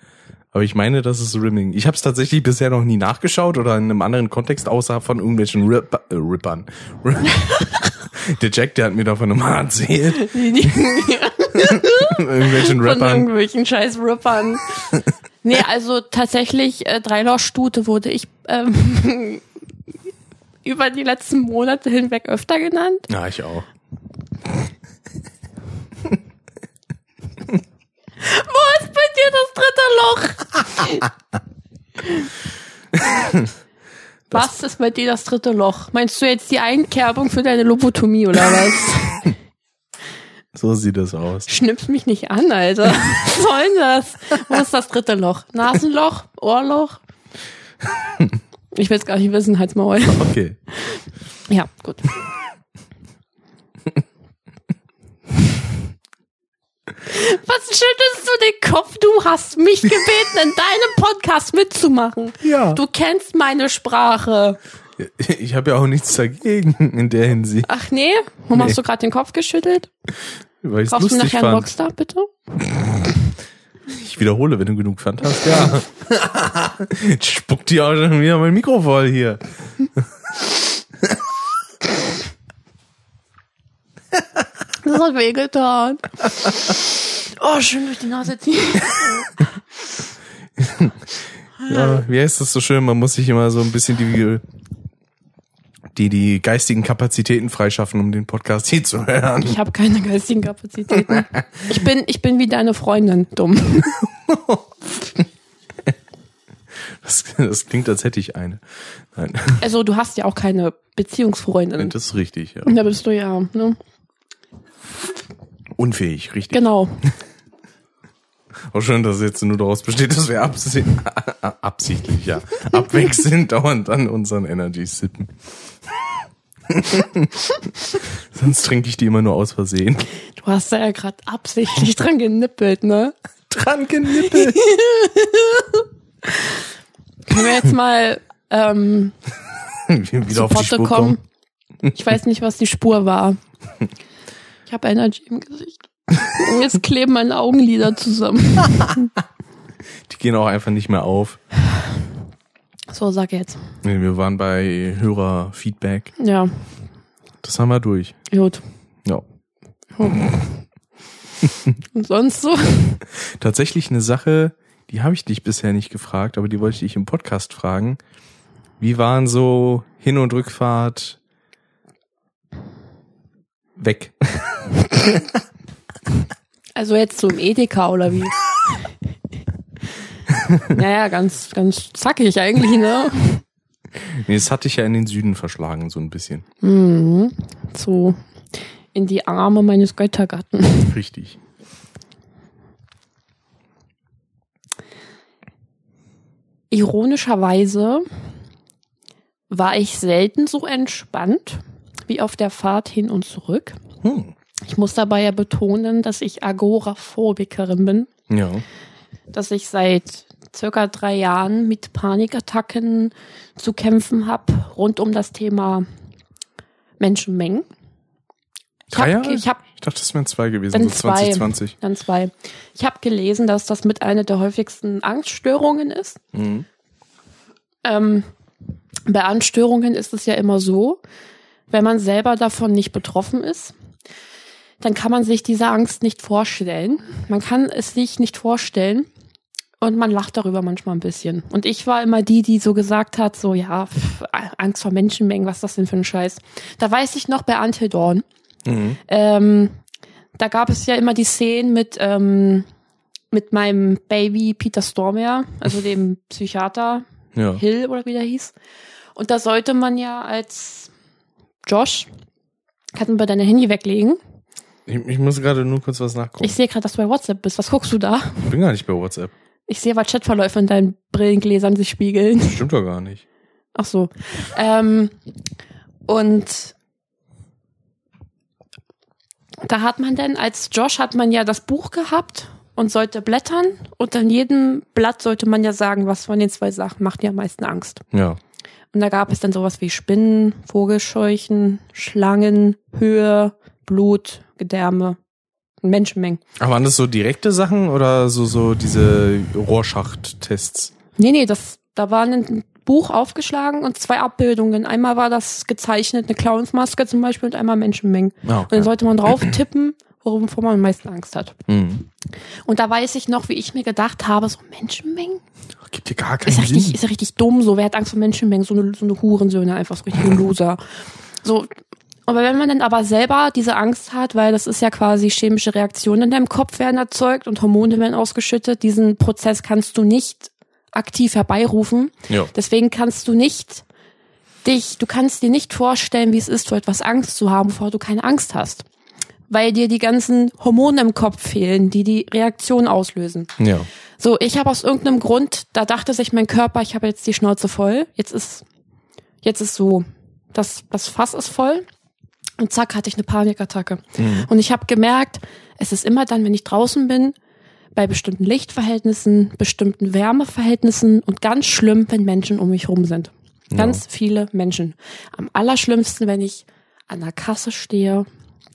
Speaker 1: Aber ich meine, das ist Rimming. Ich habe es tatsächlich bisher noch nie nachgeschaut oder in einem anderen Kontext, außer von irgendwelchen Rip äh, Rippern. der Jack, der hat mir davon immer erzählt. irgendwelchen
Speaker 2: Von
Speaker 1: Rappern.
Speaker 2: irgendwelchen scheiß Rippern. Nee, also tatsächlich, äh, Dreilochstute wurde ich ähm, über die letzten Monate hinweg öfter genannt.
Speaker 1: Ja, ich auch.
Speaker 2: Wo ist bei dir das dritte Loch? Was ist bei dir das dritte Loch? Meinst du jetzt die Einkerbung für deine Lobotomie oder was?
Speaker 1: So sieht das aus.
Speaker 2: Schnippst mich nicht an, Alter. Was soll denn das? Wo ist das dritte Loch? Nasenloch? Ohrloch? Ich will es gar nicht wissen, halt's Maul.
Speaker 1: Okay.
Speaker 2: Ja, gut. Was schüttelst du den Kopf? Du hast mich gebeten, in deinem Podcast mitzumachen.
Speaker 1: Ja.
Speaker 2: Du kennst meine Sprache.
Speaker 1: Ich habe ja auch nichts dagegen in der Hinsicht.
Speaker 2: Ach nee? Warum
Speaker 1: Nee.
Speaker 2: hast du gerade den Kopf geschüttelt?
Speaker 1: weil
Speaker 2: Brauchst du nachher einen
Speaker 1: fand.
Speaker 2: Rockstar, bitte?
Speaker 1: Ich wiederhole, wenn du genug Pfand hast, ja. Jetzt Spuckt die auch schon wieder mein Mikro voll hier.
Speaker 2: Das hat wehgetan. Oh, schön durch die Nase ziehen.
Speaker 1: Ja, wie heißt das so schön? Man muss sich immer so ein bisschen die, die, die geistigen Kapazitäten freischaffen, um den Podcast hier zu hören.
Speaker 2: Ich habe keine geistigen Kapazitäten. Ich bin, ich bin wie deine Freundin, dumm.
Speaker 1: Das, das klingt, als hätte ich eine. Nein,
Speaker 2: Also du hast ja auch keine Beziehungsfreundin.
Speaker 1: das ist richtig, ja.
Speaker 2: Da bist du ja, ne?
Speaker 1: Unfähig, richtig.
Speaker 2: Genau.
Speaker 1: Auch schön, dass es jetzt nur daraus besteht, dass wir absi absichtlich, ja, abwechselnd dauernd an unseren Energies sippen. Sonst trinke ich die immer nur aus Versehen.
Speaker 2: Du hast da ja gerade absichtlich dran genippelt, ne?
Speaker 1: Dran genippelt.
Speaker 2: Können wir jetzt mal ähm,
Speaker 1: Wieder auf die Spur
Speaker 2: kommen?
Speaker 1: kommen.
Speaker 2: Ich weiß nicht, was die Spur war. Ich habe Energy im Gesicht. Jetzt kleben meine Augenlider zusammen.
Speaker 1: Die gehen auch einfach nicht mehr auf.
Speaker 2: So, sag jetzt.
Speaker 1: Nee, wir waren bei Hörerfeedback.
Speaker 2: Ja,
Speaker 1: Das haben wir durch.
Speaker 2: gut.
Speaker 1: Ja.
Speaker 2: Und sonst so?
Speaker 1: Tatsächlich eine Sache, die habe ich dich bisher nicht gefragt, aber die wollte ich dich im Podcast fragen. Wie waren so Hin- und Rückfahrt weg?
Speaker 2: Also jetzt im Edeka oder wie? naja, ganz, ganz zackig eigentlich, ne?
Speaker 1: Nee, das hatte ich ja in den Süden verschlagen, so ein bisschen.
Speaker 2: Mhm. So in die Arme meines Göttergatten.
Speaker 1: Richtig.
Speaker 2: Ironischerweise war ich selten so entspannt wie auf der Fahrt hin und zurück.
Speaker 1: Hm.
Speaker 2: Ich muss dabei ja betonen, dass ich Agoraphobikerin bin,
Speaker 1: Ja.
Speaker 2: dass ich seit circa drei Jahren mit Panikattacken zu kämpfen habe rund um das Thema Menschenmengen. Ich
Speaker 1: Drei
Speaker 2: hab,
Speaker 1: Jahre?
Speaker 2: ich habe
Speaker 1: Ich dachte, das wären zwei gewesen,
Speaker 2: Dann
Speaker 1: so
Speaker 2: zwei.
Speaker 1: 2020.
Speaker 2: dann zwei. Ich habe gelesen, dass das mit einer der häufigsten Angststörungen ist.
Speaker 1: Mhm.
Speaker 2: Ähm, bei Angststörungen ist es ja immer so, wenn man selber davon nicht betroffen ist, dann kann man sich diese Angst nicht vorstellen. Man kann es sich nicht vorstellen und man lacht darüber manchmal ein bisschen. Und ich war immer die, die so gesagt hat, so ja, pff, Angst vor Menschenmengen, was ist das denn für ein Scheiß? Da weiß ich noch bei Until Dawn,
Speaker 1: Mhm.
Speaker 2: ähm, da gab es ja immer die Szenen mit, ähm, mit meinem Baby Peter Stormare, also dem Psychiater
Speaker 1: Ja.
Speaker 2: Hill oder wie der hieß. Und da sollte man ja als Josh, kannst du mal deine Handy weglegen?
Speaker 1: Ich, ich muss gerade nur kurz was nachgucken.
Speaker 2: Ich sehe gerade, dass du bei WhatsApp bist. Was guckst du da?
Speaker 1: Ich bin gar nicht bei WhatsApp.
Speaker 2: Ich sehe, was Chatverläufe in deinen Brillengläsern sich spiegeln.
Speaker 1: Das stimmt doch gar nicht.
Speaker 2: Ach so. Ähm, und da hat man dann, als Josh hat man ja das Buch gehabt und sollte blättern und an jedem Blatt sollte man ja sagen, was von den zwei Sachen macht dir am meisten Angst.
Speaker 1: Ja.
Speaker 2: Und da gab es dann sowas wie Spinnen, Vogelscheuchen, Schlangen, Höhe, Blut, Gedärme, Menschenmengen.
Speaker 1: Aber waren das so direkte Sachen oder so, so diese Rohrschacht-Tests?
Speaker 2: Nee, nee, das, da war ein Buch aufgeschlagen und zwei Abbildungen. Einmal war das gezeichnet, eine Clownsmaske zum Beispiel und einmal Menschenmengen.
Speaker 1: Ah,
Speaker 2: Und dann sollte man drauf tippen, wovor man am meisten Angst hat.
Speaker 1: Mhm.
Speaker 2: Und da weiß ich noch, wie ich mir gedacht habe, so Menschenmengen?
Speaker 1: Gibt dir gar
Speaker 2: Ist
Speaker 1: keinen
Speaker 2: ja richtig,
Speaker 1: Sinn.
Speaker 2: ist ja richtig dumm, so. Wer hat Angst vor Menschenmengen? So eine, so eine Hurensöhne, einfach so richtig Loser. So. Aber wenn man dann aber selber diese Angst hat, weil das ist ja quasi chemische Reaktionen in deinem Kopf werden erzeugt und Hormone werden ausgeschüttet, diesen Prozess kannst du nicht aktiv herbeirufen.
Speaker 1: Ja.
Speaker 2: Deswegen kannst du nicht dich, du kannst dir nicht vorstellen, wie es ist, vor etwas Angst zu haben, bevor du keine Angst hast. Weil dir die ganzen Hormone im Kopf fehlen, die die Reaktion auslösen.
Speaker 1: Ja.
Speaker 2: So, ich habe aus irgendeinem Grund, da dachte sich mein Körper, ich habe jetzt die Schnauze voll. Jetzt ist, jetzt ist so, das, das Fass ist voll. Und zack, hatte ich eine Panikattacke. Und ich habe gemerkt, es ist immer dann, wenn ich draußen bin, bei bestimmten Lichtverhältnissen, bestimmten Wärmeverhältnissen und ganz schlimm, wenn Menschen um mich rum sind. Ganz viele Menschen. Am allerschlimmsten, wenn ich an der Kasse stehe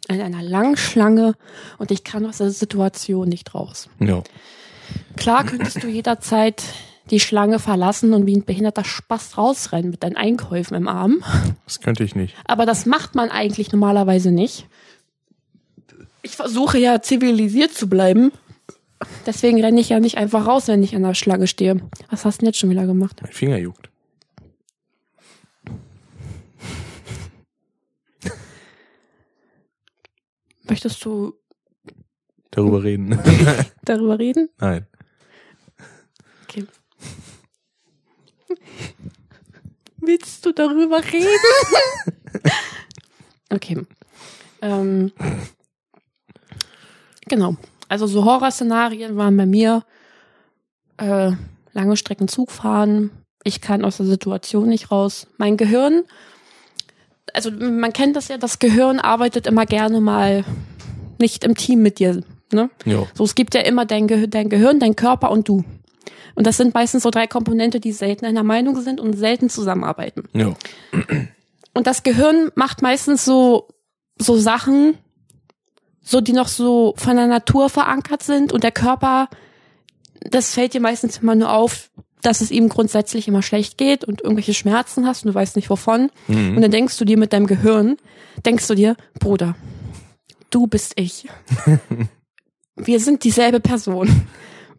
Speaker 2: in einer langen Schlange und ich kann aus der Situation nicht raus.
Speaker 1: Ja.
Speaker 2: Klar könntest du jederzeit die Schlange verlassen und wie ein behinderter Spaß rausrennen mit deinen Einkäufen im Arm.
Speaker 1: Das könnte ich nicht.
Speaker 2: Aber das macht man eigentlich normalerweise nicht. Ich versuche ja zivilisiert zu bleiben. Deswegen renne ich ja nicht einfach raus, wenn ich an der Schlange stehe. Was hast du denn jetzt schon wieder gemacht?
Speaker 1: Mein Finger juckt.
Speaker 2: Möchtest du
Speaker 1: Darüber reden.
Speaker 2: darüber reden?
Speaker 1: Nein.
Speaker 2: Okay. Willst du darüber reden? okay. Ähm, genau. Also so Horrorszenarien waren bei mir äh, lange Strecken Zug fahren. Ich kann aus der Situation nicht raus. Mein Gehirn, also man kennt das ja, das Gehirn arbeitet immer gerne mal nicht im Team mit dir. Ne?
Speaker 1: Jo.
Speaker 2: So, es gibt ja immer dein, Gehir dein Gehirn, dein Körper und du. Und das sind meistens so drei Komponente, die selten einer Meinung sind und selten zusammenarbeiten.
Speaker 1: Jo.
Speaker 2: Und das Gehirn macht meistens so, so Sachen, so die noch so von der Natur verankert sind und der Körper, das fällt dir meistens immer nur auf, dass es ihm grundsätzlich immer schlecht geht und irgendwelche Schmerzen hast und du weißt nicht wovon. Und dann denkst du dir mit deinem Gehirn, denkst du dir, Bruder, du bist ich. Wir sind dieselbe Person.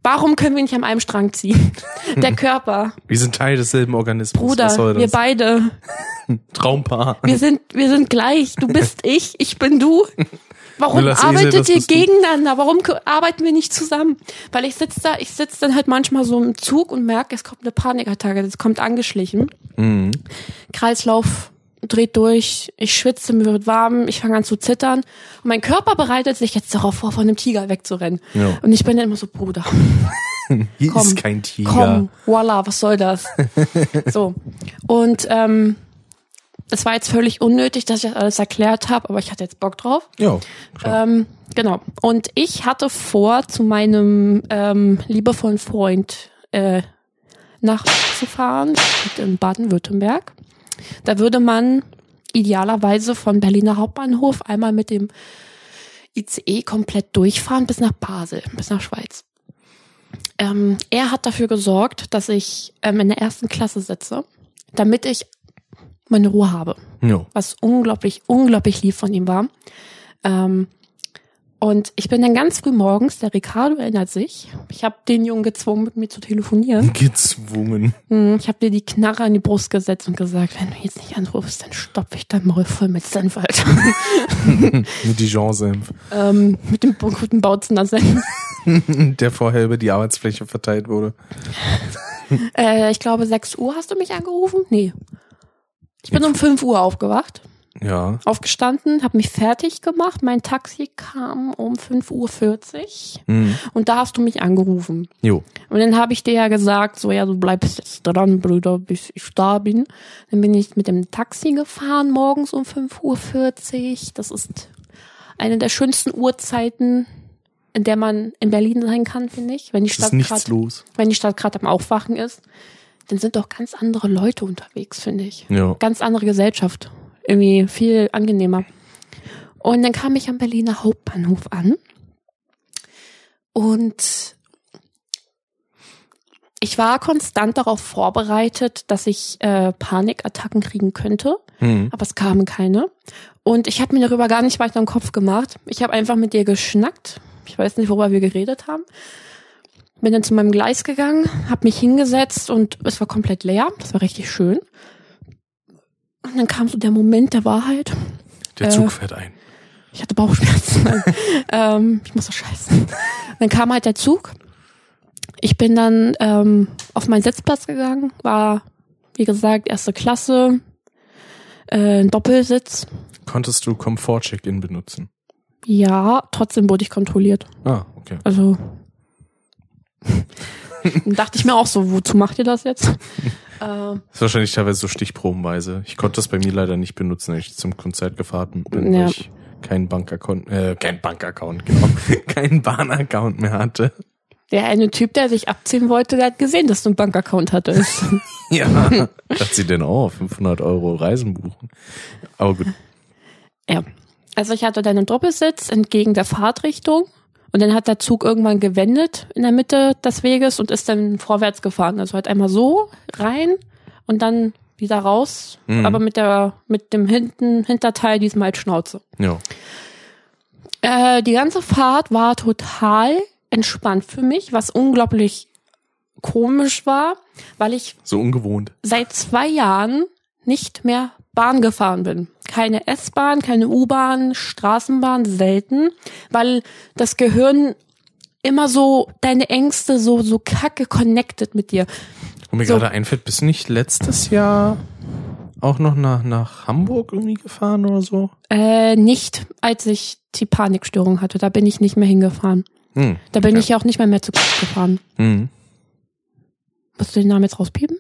Speaker 2: Warum können wir nicht an einem Strang ziehen? Der Körper,
Speaker 1: Wir sind Teil desselben Organismus.
Speaker 2: Bruder, wir beide,
Speaker 1: Traumpaar.
Speaker 2: wir sind, wir sind gleich. Du bist ich, ich bin du. Warum
Speaker 1: Müllers Esel,
Speaker 2: arbeitet
Speaker 1: das
Speaker 2: ihr gegeneinander? Warum arbeiten wir nicht zusammen? Weil ich sitz da, ich sitz dann halt manchmal so im Zug und merke, es kommt eine Panikattacke, es kommt angeschlichen.
Speaker 1: Mhm.
Speaker 2: Kreislauf dreht durch, ich schwitze, mir wird warm, ich fange an zu zittern und mein Körper bereitet sich jetzt darauf vor, von einem Tiger wegzurennen.
Speaker 1: Ja.
Speaker 2: Und ich bin dann immer so, Bruder,
Speaker 1: Hier
Speaker 2: Komm,
Speaker 1: ist kein Tiger.
Speaker 2: komm, voila, was soll das? so. Und ähm, es war jetzt völlig unnötig, dass ich das alles erklärt habe, aber ich hatte jetzt Bock drauf.
Speaker 1: Ja.
Speaker 2: Ähm, genau. Und ich hatte vor, zu meinem ähm, liebevollen Freund äh, nachzufahren, in Baden-Württemberg. Da würde man idealerweise von Berliner Hauptbahnhof einmal mit dem ICE komplett durchfahren bis nach Basel, bis nach Schweiz. Ähm, er hat dafür gesorgt, dass ich ähm, in der ersten Klasse sitze, damit ich meine Ruhe habe
Speaker 1: ja.
Speaker 2: was unglaublich, unglaublich lieb von ihm war. Ähm, und ich bin dann ganz früh morgens, der Ricardo erinnert sich, ich habe den Jungen gezwungen, mit mir zu telefonieren.
Speaker 1: Gezwungen.
Speaker 2: Hm, Ich habe dir die Knarre an die Brust gesetzt und gesagt, wenn du jetzt nicht anrufst, dann stopfe ich dein Maul voll mit Senf, Alter.
Speaker 1: Mit Dijon-Senf.
Speaker 2: ähm, mit dem guten Bautzener Senf.
Speaker 1: Der vorher über die Arbeitsfläche verteilt wurde.
Speaker 2: Äh, ich glaube, 6 Uhr hast du mich angerufen? Nee. Ich bin um 5 Uhr aufgewacht.
Speaker 1: Ja.
Speaker 2: aufgestanden, habe mich fertig gemacht. Mein Taxi kam um 5.40 Uhr
Speaker 1: Mhm.
Speaker 2: und da hast du mich angerufen.
Speaker 1: Jo.
Speaker 2: Und dann habe ich dir ja gesagt, so ja, du bleibst jetzt dran, Bruder, bis ich da bin. Dann bin ich mit dem Taxi gefahren morgens um 5.40 Uhr. Das ist eine der schönsten Uhrzeiten, in der man in Berlin sein kann, finde ich. Wenn die Stadt gerade
Speaker 1: los.
Speaker 2: wenn die Stadt gerade am Aufwachen ist, dann sind doch ganz andere Leute unterwegs, finde ich
Speaker 1: Ja.
Speaker 2: ganz andere Gesellschaft. Irgendwie viel angenehmer. Und dann kam ich am Berliner Hauptbahnhof an. Und ich war konstant darauf vorbereitet, dass ich äh, Panikattacken kriegen könnte,
Speaker 1: Mhm.
Speaker 2: aber es kamen keine. Und ich habe mir darüber gar nicht weiter im Kopf gemacht. Ich habe einfach mit dir geschnackt. Ich weiß nicht, worüber wir geredet haben. Bin dann zu meinem Gleis gegangen, habe mich hingesetzt und es war komplett leer. Das war richtig schön. Und dann kam so der Moment der Wahrheit.
Speaker 1: Der
Speaker 2: Äh,
Speaker 1: Zug fährt ein.
Speaker 2: Ich hatte Bauchschmerzen. Ähm, ich muss so scheißen. Dann kam halt der Zug. Ich bin dann ähm, auf meinen Sitzplatz gegangen, war, wie gesagt, erste Klasse, äh, ein Doppelsitz.
Speaker 1: Konntest du Komfort-Check-In benutzen?
Speaker 2: Ja, trotzdem wurde ich kontrolliert.
Speaker 1: Ah, okay.
Speaker 2: Also dann dachte ich mir auch so, wozu macht ihr das jetzt? äh,
Speaker 1: ist wahrscheinlich teilweise so stichprobenweise. Ich konnte das bei mir leider nicht benutzen, als ich zum Konzert gefahren bin,
Speaker 2: Ja.
Speaker 1: weil ich keinen Bankaccount, äh, kein Bankaccount, genau, keinen Bahnaccount mehr hatte.
Speaker 2: der eine Typ, der sich abziehen wollte, der hat gesehen, dass du einen Bankaccount hattest.
Speaker 1: Ja, dachte sie denn, oh, 500 Euro Reisen buchen. Aber gut.
Speaker 2: ja. Also ich hatte dann einen Doppelsitz entgegen der Fahrtrichtung und dann hat der Zug irgendwann gewendet in der Mitte des Weges und ist dann vorwärts gefahren. Also halt einmal so rein und dann wieder raus,
Speaker 1: Mhm.
Speaker 2: aber mit der mit dem hinten Hinterteil diesmal als Schnauze.
Speaker 1: Ja.
Speaker 2: Äh, die ganze Fahrt war total entspannt für mich, was unglaublich komisch war, weil ich
Speaker 1: So ungewohnt.
Speaker 2: seit zwei Jahren nicht mehr Bahn gefahren bin. Keine S-Bahn, keine U-Bahn, Straßenbahn, selten, weil das Gehirn immer so deine Ängste so so kacke connected mit dir.
Speaker 1: Und mir
Speaker 2: So.
Speaker 1: gerade einfällt, bist du nicht letztes Jahr auch noch nach, nach Hamburg irgendwie gefahren oder so?
Speaker 2: Äh, nicht, als ich die Panikstörung hatte. Da bin ich nicht mehr hingefahren.
Speaker 1: Hm.
Speaker 2: Da bin
Speaker 1: Okay.
Speaker 2: ich ja auch nicht mehr mehr zu gefahren.
Speaker 1: Hm.
Speaker 2: Musst du den Namen jetzt rauspiepen?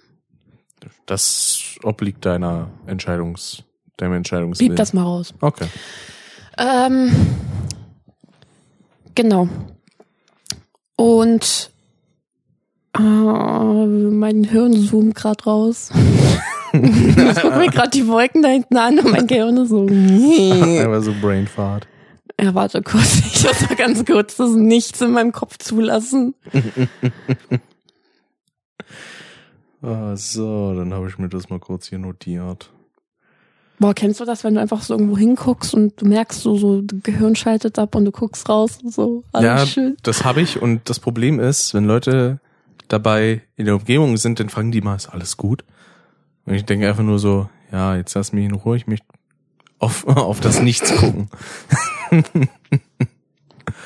Speaker 1: Das obliegt deiner Entscheidungs, deinem Entscheidungswillen.
Speaker 2: Piep das mal raus.
Speaker 1: Okay.
Speaker 2: Ähm, genau. Und äh, mein Hirn zoomt gerade raus. ich gucke mir gerade die Wolken da hinten an und mein Gehirn ist so.
Speaker 1: Einfach so Brainfart.
Speaker 2: Ja, warte kurz. Ich muss mal ganz kurz das Nichts in meinem Kopf zulassen.
Speaker 1: Ah, so, dann habe ich mir das mal kurz hier notiert.
Speaker 2: Boah, kennst du das, wenn du einfach so irgendwo hinguckst und du merkst so, so, Gehirn schaltet ab und du guckst raus und so. Alles
Speaker 1: ja,
Speaker 2: schön.
Speaker 1: das habe ich und das Problem ist, wenn Leute dabei in der Umgebung sind, dann fragen die mal, ist alles gut? Und ich denke einfach nur so, ja, jetzt lass mich in Ruhe, ich möchte auf, auf das Nichts gucken.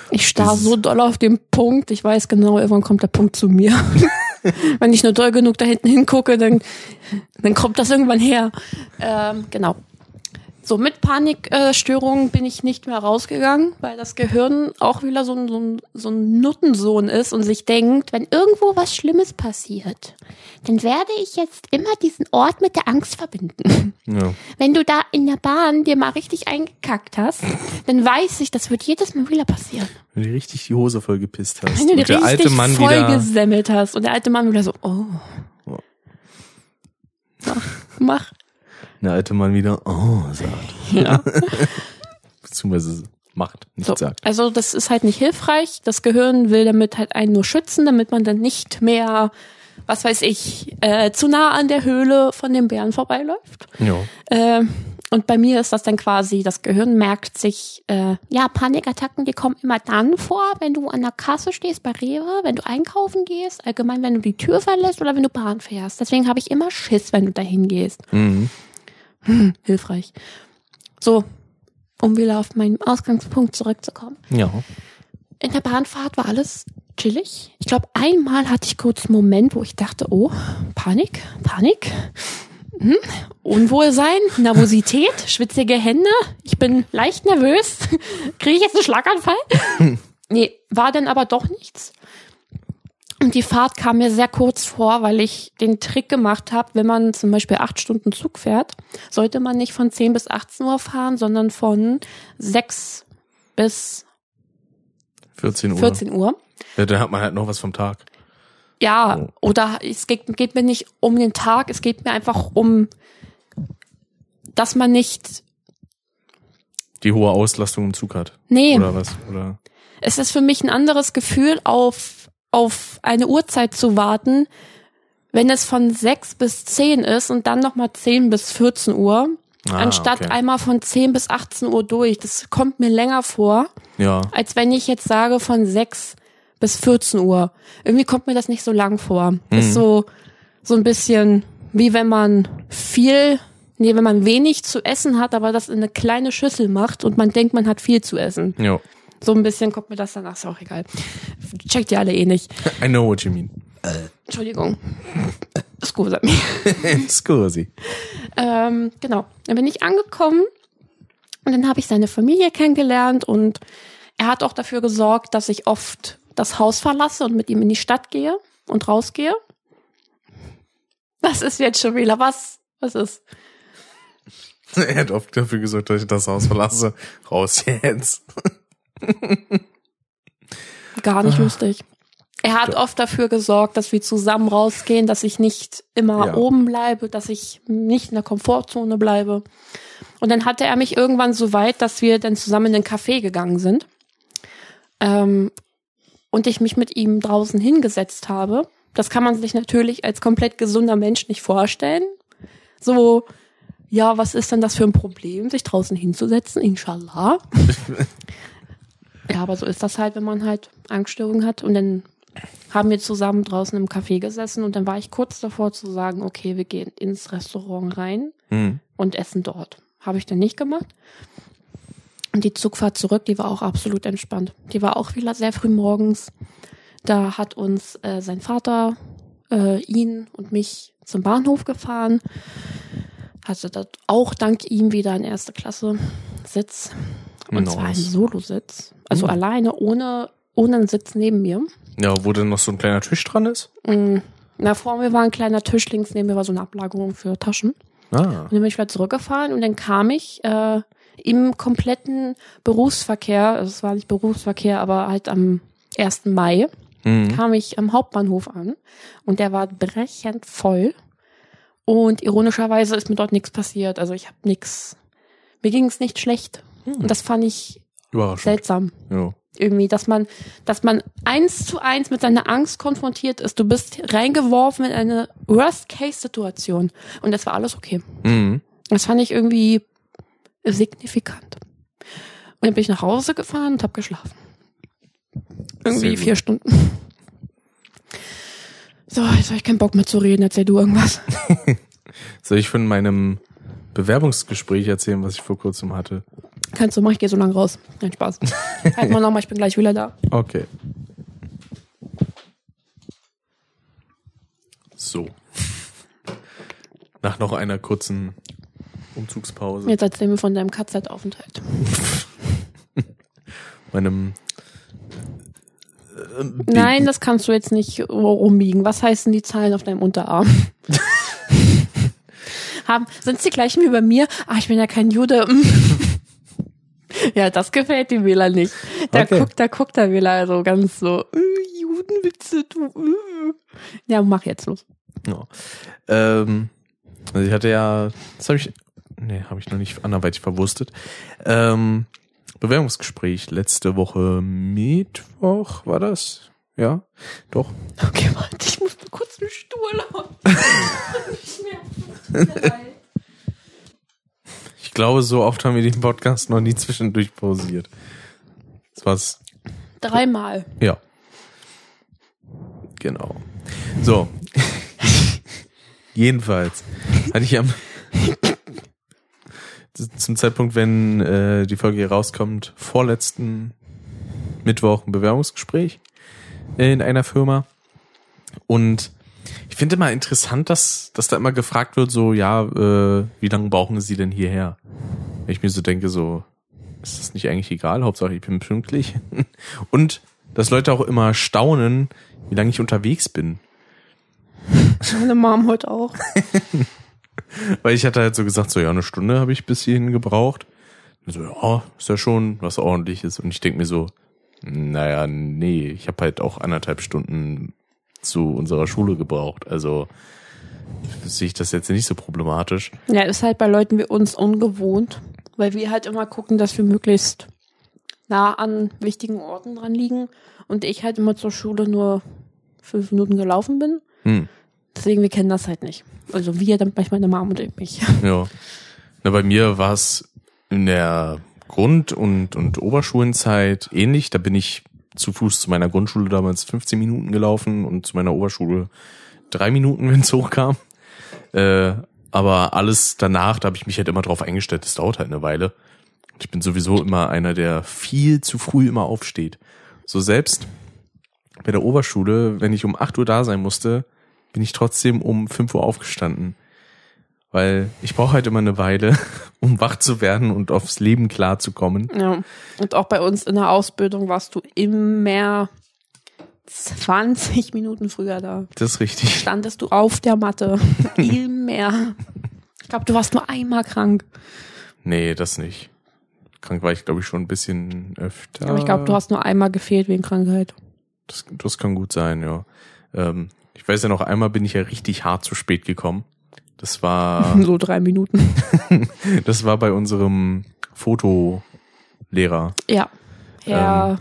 Speaker 2: Ich starr so doll auf den Punkt. Ich weiß genau, irgendwann kommt der Punkt zu mir. Wenn ich nur doll genug da hinten hingucke, dann, dann kommt das irgendwann her. Ähm, genau. So, mit Panikstörungen bin ich nicht mehr rausgegangen, weil das Gehirn auch wieder so ein, so ein, so ein Nuttensohn ist und sich denkt, wenn irgendwo was Schlimmes passiert, dann werde ich jetzt immer diesen Ort mit der Angst verbinden.
Speaker 1: Ja.
Speaker 2: Wenn du da in der Bahn dir mal richtig eingekackt hast, dann weiß ich, das wird jedes Mal wieder passieren.
Speaker 1: Wenn du richtig die Hose voll gepisst hast.
Speaker 2: Wenn du
Speaker 1: und
Speaker 2: dir
Speaker 1: der
Speaker 2: richtig
Speaker 1: alte Mann wieder,
Speaker 2: vollgesemmelt hast und der alte Mann wieder so, oh.
Speaker 1: Ja.
Speaker 2: Mach, mach.
Speaker 1: Der alte Mann wieder, oh, sagt.
Speaker 2: Ja.
Speaker 1: Beziehungsweise macht, nicht
Speaker 2: So.
Speaker 1: sagt.
Speaker 2: Also das ist halt nicht hilfreich. Das Gehirn will damit halt einen nur schützen, damit man dann nicht mehr, was weiß ich, äh, zu nah an der Höhle von dem Bären vorbeiläuft.
Speaker 1: Ja.
Speaker 2: Äh, und bei mir ist das dann quasi, das Gehirn merkt sich, äh, ja, Panikattacken, die kommen immer dann vor, wenn du an der Kasse stehst bei Rewe, wenn du einkaufen gehst, allgemein, wenn du die Tür verlässt oder wenn du Bahn fährst. Deswegen habe ich immer Schiss, wenn du dahin gehst.
Speaker 1: Mhm.
Speaker 2: Hilfreich. So, um wieder auf meinen Ausgangspunkt zurückzukommen.
Speaker 1: Ja.
Speaker 2: In der Bahnfahrt war alles chillig. Ich glaube, einmal hatte ich kurz einen Moment, wo ich dachte, oh, Panik, Panik, hm, Unwohlsein, Nervosität, schwitzige Hände. Ich bin leicht nervös. Kriege ich jetzt einen Schlaganfall? nee, war dann aber doch nichts. Und die Fahrt kam mir sehr kurz vor, weil ich den Trick gemacht habe, wenn man zum Beispiel acht Stunden Zug fährt, sollte man nicht von 10 bis 18 Uhr fahren, sondern von 6 bis
Speaker 1: 14 Uhr.
Speaker 2: 14 Uhr.
Speaker 1: Ja, dann hat man halt noch was vom Tag.
Speaker 2: Ja,
Speaker 1: Oh.
Speaker 2: oder es geht, geht mir nicht um den Tag, es geht mir einfach um, dass man nicht,
Speaker 1: Die hohe Auslastung im Zug hat.
Speaker 2: nee,
Speaker 1: Oder was? Oder?
Speaker 2: es ist für mich ein anderes Gefühl, auf, auf eine Uhrzeit zu warten, wenn es von 6 bis 10 ist und dann nochmal 10 bis 14 Uhr,
Speaker 1: Ah,
Speaker 2: anstatt
Speaker 1: okay.
Speaker 2: einmal von 10 bis 18 Uhr durch. Das kommt mir länger vor,
Speaker 1: Ja.
Speaker 2: als wenn ich jetzt sage von 6 bis 14 Uhr. Irgendwie kommt mir das nicht so lang vor. Das ist so, so ein bisschen wie wenn man viel, nee, wenn man wenig zu essen hat, aber das in eine kleine Schüssel macht und man denkt, man hat viel zu essen.
Speaker 1: Ja.
Speaker 2: So ein bisschen kommt mir das danach, ist auch egal. Checkt ihr alle eh nicht.
Speaker 1: I know what you mean.
Speaker 2: Entschuldigung. Scusa.
Speaker 1: Scusi.
Speaker 2: ähm, genau. Dann bin ich angekommen und dann habe ich seine Familie kennengelernt und er hat auch dafür gesorgt, dass ich oft das Haus verlasse und mit ihm in die Stadt gehe und rausgehe. Was ist jetzt schon wieder? Was? Was ist?
Speaker 1: Er hat oft dafür gesorgt, dass ich das Haus verlasse. Raus jetzt.
Speaker 2: Gar nicht lustig. Er hat oft dafür gesorgt, dass wir zusammen rausgehen, dass ich nicht immer
Speaker 1: Ja.
Speaker 2: oben bleibe, dass ich nicht in der Komfortzone bleibe. Und dann hatte er mich irgendwann so weit, dass wir dann zusammen in den Café gegangen sind. Ähm, und ich mich mit ihm draußen hingesetzt habe. Das kann man sich natürlich als komplett gesunder Mensch nicht vorstellen. So, ja, was ist denn das für ein Problem, sich draußen hinzusetzen? Inshallah. ja, aber so ist das halt, wenn man halt Angststörungen hat. Und dann haben wir zusammen draußen im Café gesessen und dann war ich kurz davor zu sagen, okay, wir gehen ins Restaurant rein
Speaker 1: Hm.
Speaker 2: und essen dort. Habe ich dann nicht gemacht. Und die Zugfahrt zurück, die war auch absolut entspannt. Die war auch wieder sehr früh morgens. Da hat uns äh, sein Vater äh, ihn und mich zum Bahnhof gefahren. Hatte dort auch dank ihm wieder ein erste Klasse Sitz. Und zwar ein
Speaker 1: Nice.
Speaker 2: Solositz. Also
Speaker 1: Mhm.
Speaker 2: alleine, ohne, ohne einen Sitz neben mir.
Speaker 1: Ja, wo denn noch so ein kleiner Tisch dran ist?
Speaker 2: Mm, Na, vor mir war ein kleiner Tisch, links neben mir war so eine Ablagerung für Taschen.
Speaker 1: Ah.
Speaker 2: Und dann bin ich wieder zurückgefahren und dann kam ich äh, im kompletten Berufsverkehr, also es war nicht Berufsverkehr, aber halt am 1. Mai,
Speaker 1: Mhm.
Speaker 2: kam ich am Hauptbahnhof an und der war brechend voll. Und ironischerweise ist mir dort nichts passiert. Also ich habe nichts, mir ging es nicht schlecht. Und das fand ich seltsam
Speaker 1: Ja.
Speaker 2: irgendwie, dass man, dass man eins zu eins mit seiner Angst konfrontiert ist. Du bist reingeworfen in eine Worst-Case-Situation und das war alles okay.
Speaker 1: Mhm.
Speaker 2: Das fand ich irgendwie signifikant. Und dann bin ich nach Hause gefahren und habe geschlafen. Irgendwie vier Stunden. So, jetzt habe ich keinen Bock mehr zu reden. Erzähl du irgendwas.
Speaker 1: Soll ich von meinem Bewerbungsgespräch erzählen, was ich vor kurzem hatte?
Speaker 2: Kannst du machen, ich gehe so lang raus. Nein, Spaß. halt mal nochmal, ich bin gleich wieder da.
Speaker 1: Okay. So. Nach noch einer kurzen Umzugspause,
Speaker 2: Jetzt erzähl mir von deinem KZ-Aufenthalt.
Speaker 1: meinem äh,
Speaker 2: Nein, das kannst du jetzt nicht rumbiegen. Was heißen die Zahlen auf deinem Unterarm? Haben, sind die gleichen wie bei mir? Ah, ich bin ja kein Jude. ja, das gefällt dem Wähler nicht. Da
Speaker 1: Okay.
Speaker 2: guckt, da guckt der Wähler so ganz so, äh, Judenwitze, du. Äh. Ja, mach jetzt los.
Speaker 1: Ja. Ähm, also ich hatte ja, das habe ich, nee, habe ich noch nicht anderweitig verwurstet. Ähm, Bewerbungsgespräch letzte Woche Mittwoch war das? Ja, doch.
Speaker 2: Okay, warte, ich muss mir kurz einen Stuhl holen. Nicht mehr. Tut mir leid.
Speaker 1: Ich glaube, so oft haben wir den Podcast noch nie zwischendurch pausiert. Das war's.
Speaker 2: Dreimal.
Speaker 1: Ja. Genau. So. Jedenfalls hatte ich am zum Zeitpunkt, wenn äh, die Folge hier rauskommt, vorletzten Mittwoch ein Bewerbungsgespräch in einer Firma. Und ich finde immer interessant, dass, dass da immer gefragt wird, so, ja, äh, wie lange brauchen Sie denn hierher? Wenn ich mir so denke, so, ist das nicht eigentlich egal? Hauptsache, ich bin pünktlich. Und dass Leute auch immer staunen, wie lange ich unterwegs bin.
Speaker 2: Meine Mom heute auch.
Speaker 1: Weil ich hatte halt so gesagt, so ja, eine Stunde habe ich bis hierhin gebraucht. Und so, ja, ist ja schon was ordentliches. Und ich denk mir so, naja, nee, ich habe halt auch anderthalb Stunden zu unserer Schule gebraucht. Also sehe ich das jetzt nicht so problematisch.
Speaker 2: Ja, ist halt bei Leuten wie uns ungewohnt, weil wir halt immer gucken, dass wir möglichst nah an wichtigen Orten dran liegen und ich halt immer zur Schule nur fünf Minuten gelaufen bin.
Speaker 1: Hm,
Speaker 2: Deswegen, wir kennen das halt nicht. Also wir, dann manchmal meine Mom und ich mich.
Speaker 1: ja. Na, bei mir war es in der Grund- und, und Oberschulenzeit ähnlich. Da bin ich zu Fuß zu meiner Grundschule damals 15 Minuten gelaufen und zu meiner Oberschule drei Minuten, wenn es hochkam. Äh, aber alles danach, da habe ich mich halt immer drauf eingestellt, das dauert halt eine Weile. Ich bin sowieso immer einer, der viel zu früh immer aufsteht. So selbst bei der Oberschule, wenn ich um 8 Uhr da sein musste, bin ich trotzdem um 5 Uhr aufgestanden. Weil ich brauche halt immer eine Weile, um wach zu werden und aufs Leben klar zu kommen.
Speaker 2: Ja. Und auch bei uns in der Ausbildung warst du immer 20 Minuten früher da.
Speaker 1: Das ist richtig.
Speaker 2: Standest du auf der Matte. Immer. Ich glaube, du warst nur einmal krank.
Speaker 1: Nee, das nicht. Krank war ich, glaube ich, schon ein bisschen öfter.
Speaker 2: Aber ich glaube, du hast nur einmal gefehlt wegen Krankheit.
Speaker 1: Das, das kann gut sein, ja. Ähm, ich weiß ja noch, einmal bin ich ja richtig hart zu spät gekommen. Das war,
Speaker 2: So drei Minuten.
Speaker 1: das war bei unserem Fotolehrer.
Speaker 2: Ja. Ja.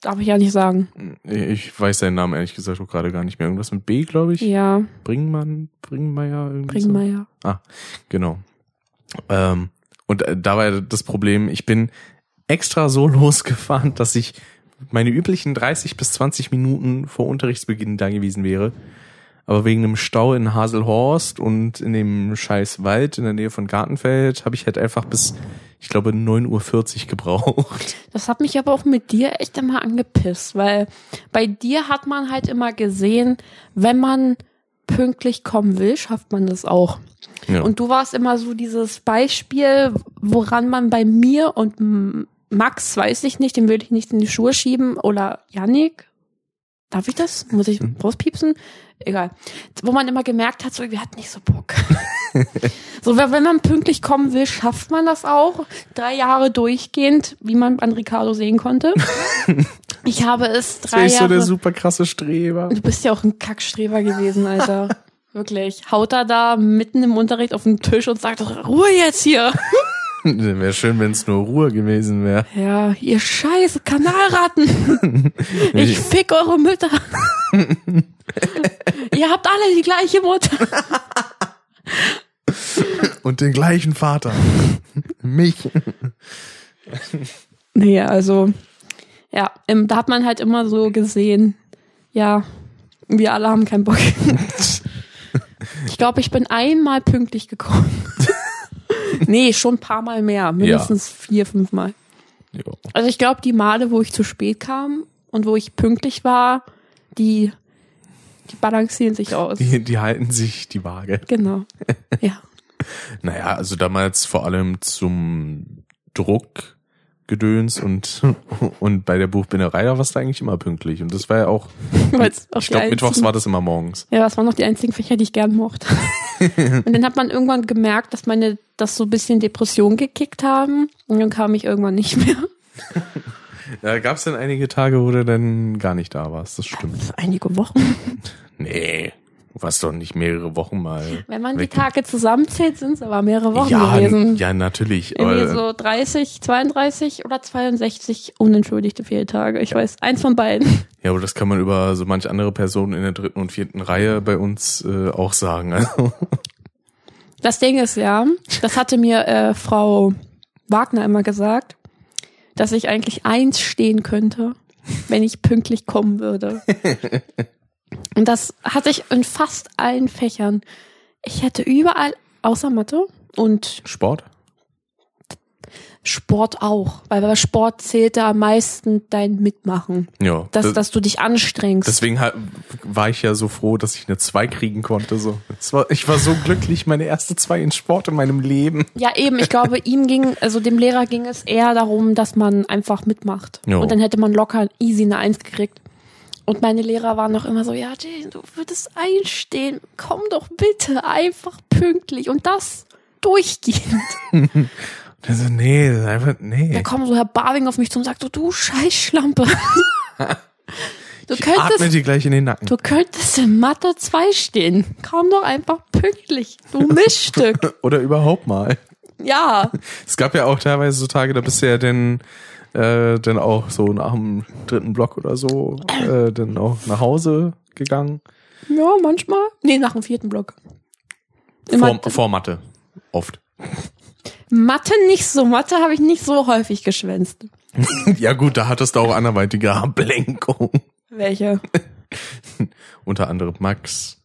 Speaker 2: Darf ich ja nicht sagen.
Speaker 1: Ich weiß seinen Namen ehrlich gesagt auch gerade gar nicht mehr. Irgendwas mit B, glaube ich.
Speaker 2: Ja,
Speaker 1: Bringmann, Bringmeier, irgendwie so.
Speaker 2: Bringmeier.
Speaker 1: Genau. Ähm, und äh, da war das Problem, ich bin extra so losgefahren, dass ich meine üblichen 30 bis 20 Minuten vor Unterrichtsbeginn da gewesen wäre. Aber wegen einem Stau in Haselhorst und in dem scheiß Wald in der Nähe von Gartenfeld habe ich halt einfach bis, ich glaube, 9.40 Uhr gebraucht.
Speaker 2: Das hat mich aber auch mit dir echt immer angepisst, weil bei dir hat man halt immer gesehen, wenn man pünktlich kommen will, schafft man das auch.
Speaker 1: Ja.
Speaker 2: Und du warst immer so dieses Beispiel, woran man bei mir und Max, weiß ich nicht, den würde ich nicht in die Schuhe schieben, oder Yannick, darf ich das? Muss ich rauspiepsen? Egal. Wo man immer gemerkt hat, so, wir hatten nicht so Bock. so, wenn man pünktlich kommen will, schafft man das auch. Drei Jahre durchgehend, wie man an Ricardo sehen konnte. Ich habe es drei
Speaker 1: ist so der
Speaker 2: Jahre.
Speaker 1: super krasse Streber.
Speaker 2: Du bist ja auch ein Kackstreber gewesen, Alter. Wirklich. Haut er da mitten im Unterricht auf den Tisch und sagt, Ruhe jetzt hier.
Speaker 1: Wäre schön, wenn es nur Ruhe gewesen wäre.
Speaker 2: Ja, ihr scheiße Kanalratten. Ich fick eure Mütter. ihr habt alle die gleiche Mutter.
Speaker 1: Und den gleichen Vater. Mich.
Speaker 2: Nee, also, ja, da hat man halt immer so gesehen, ja, wir alle haben keinen Bock. Ich glaube, ich bin einmal pünktlich gekommen. nee, schon ein paar Mal mehr. Mindestens vier, fünf Mal.
Speaker 1: Jo.
Speaker 2: Also ich glaube, die Male, wo ich zu spät kam und wo ich pünktlich war, die, die balancieren sich aus.
Speaker 1: Die, die halten sich die Waage.
Speaker 2: Genau. Ja.
Speaker 1: Naja, also damals vor allem zum Druckgedöns und, und bei der Buchbinderei, da warst du eigentlich immer pünktlich. Und das war ja auch, ich glaube, mittwochs war das immer morgens.
Speaker 2: Ja, das waren noch die einzigen Fächer, die ich gern mochte. Und dann hat man irgendwann gemerkt, dass meine, dass so ein bisschen Depressionen gekickt haben. Und dann kam ich irgendwann nicht mehr.
Speaker 1: Ja, gab es denn einige Tage, wo du dann gar nicht da warst? Das stimmt.
Speaker 2: Einige Wochen.
Speaker 1: Nee, warst doch nicht mehrere Wochen mal.
Speaker 2: Wenn man
Speaker 1: weg.
Speaker 2: die Tage zusammenzählt, sind es aber mehrere Wochen
Speaker 1: ja,
Speaker 2: gewesen.
Speaker 1: ja, natürlich.
Speaker 2: Irgendwie so 30, 32 oder 62 unentschuldigte Fehltage. Ich weiß, eins von beiden.
Speaker 1: ja, aber das kann man über so manch andere Person in der dritten und vierten Reihe bei uns äh, auch sagen. Also,
Speaker 2: Das Ding ist ja, das hatte mir äh, Frau Wagner immer gesagt, dass ich eigentlich eins stehen könnte, wenn ich pünktlich kommen würde. Und das hatte ich in fast allen Fächern. Ich hätte überall, außer Mathe und
Speaker 1: Sport?
Speaker 2: Sport auch, weil bei Sport zählt da am meisten dein Mitmachen.
Speaker 1: Ja.
Speaker 2: Dass,
Speaker 1: das-
Speaker 2: dass du dich anstrengst.
Speaker 1: Deswegen war ich ja so froh, dass ich eine 2 kriegen konnte. So. War, ich war so glücklich, meine erste 2 in Sport in meinem Leben.
Speaker 2: Ja, eben. Ich glaube, ihm ging, also dem Lehrer ging es eher darum, dass man einfach mitmacht.
Speaker 1: Jo.
Speaker 2: Und dann hätte man locker easy eine Eins gekriegt. Und meine Lehrer waren noch immer so, ja, Jane, du würdest einstehen. Komm doch bitte einfach pünktlich. Und das durchgehend.
Speaker 1: Also, nee, das ist einfach,
Speaker 2: Da
Speaker 1: nee.
Speaker 2: kommt so Herr Barwing auf mich zu und sagt so, du Scheißschlampe. du
Speaker 1: Ich atme
Speaker 2: könntest,
Speaker 1: dir gleich in den Nacken.
Speaker 2: du könntest in Mathe 2 stehen. Komm doch einfach pünktlich. Du Miststück.
Speaker 1: Oder überhaupt mal.
Speaker 2: ja.
Speaker 1: Es gab ja auch teilweise so Tage, da bist du ja dann, äh, dann auch so nach dem dritten Block oder so, äh, dann auch nach Hause gegangen.
Speaker 2: Ja, manchmal. Nee, nach dem vierten Block.
Speaker 1: Vor, vor Mathe. Oft.
Speaker 2: Mathe nicht so. Mathe habe ich nicht so häufig geschwänzt.
Speaker 1: Ja gut, da hattest du auch anderweitige Ablenkung.
Speaker 2: Welche?
Speaker 1: Unter anderem Max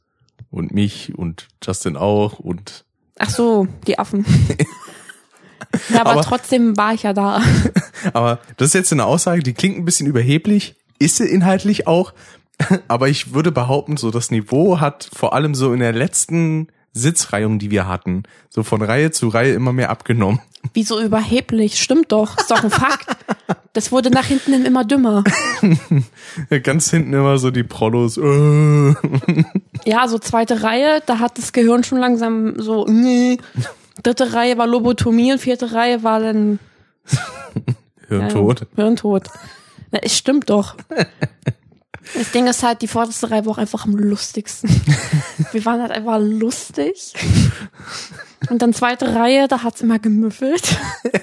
Speaker 1: und mich und Justin auch und
Speaker 2: Ach so, die Affen. ja, aber,
Speaker 1: Aber-
Speaker 2: trotzdem war ich ja da.
Speaker 1: Aber das ist jetzt eine Aussage, die klingt ein bisschen überheblich, ist sie inhaltlich auch, aber ich würde behaupten, so das Niveau hat vor allem so in der letzten Sitzreihung, die wir hatten, so von Reihe zu Reihe immer mehr abgenommen.
Speaker 2: Wieso überheblich? Stimmt doch. Ist doch ein Fakt. Das wurde nach hinten hin immer dümmer.
Speaker 1: Ganz hinten immer so die Prollos. Äh.
Speaker 2: Ja, so zweite Reihe, da hat das Gehirn schon langsam so. Dritte Reihe war Lobotomie und vierte Reihe war dann
Speaker 1: Hirntod.
Speaker 2: Ja, Hirntod. Na, es stimmt doch. Das Ding ist halt, die vorderste Reihe war auch einfach am lustigsten. Wir waren halt einfach lustig. Und dann zweite Reihe, da hat's immer gemüffelt.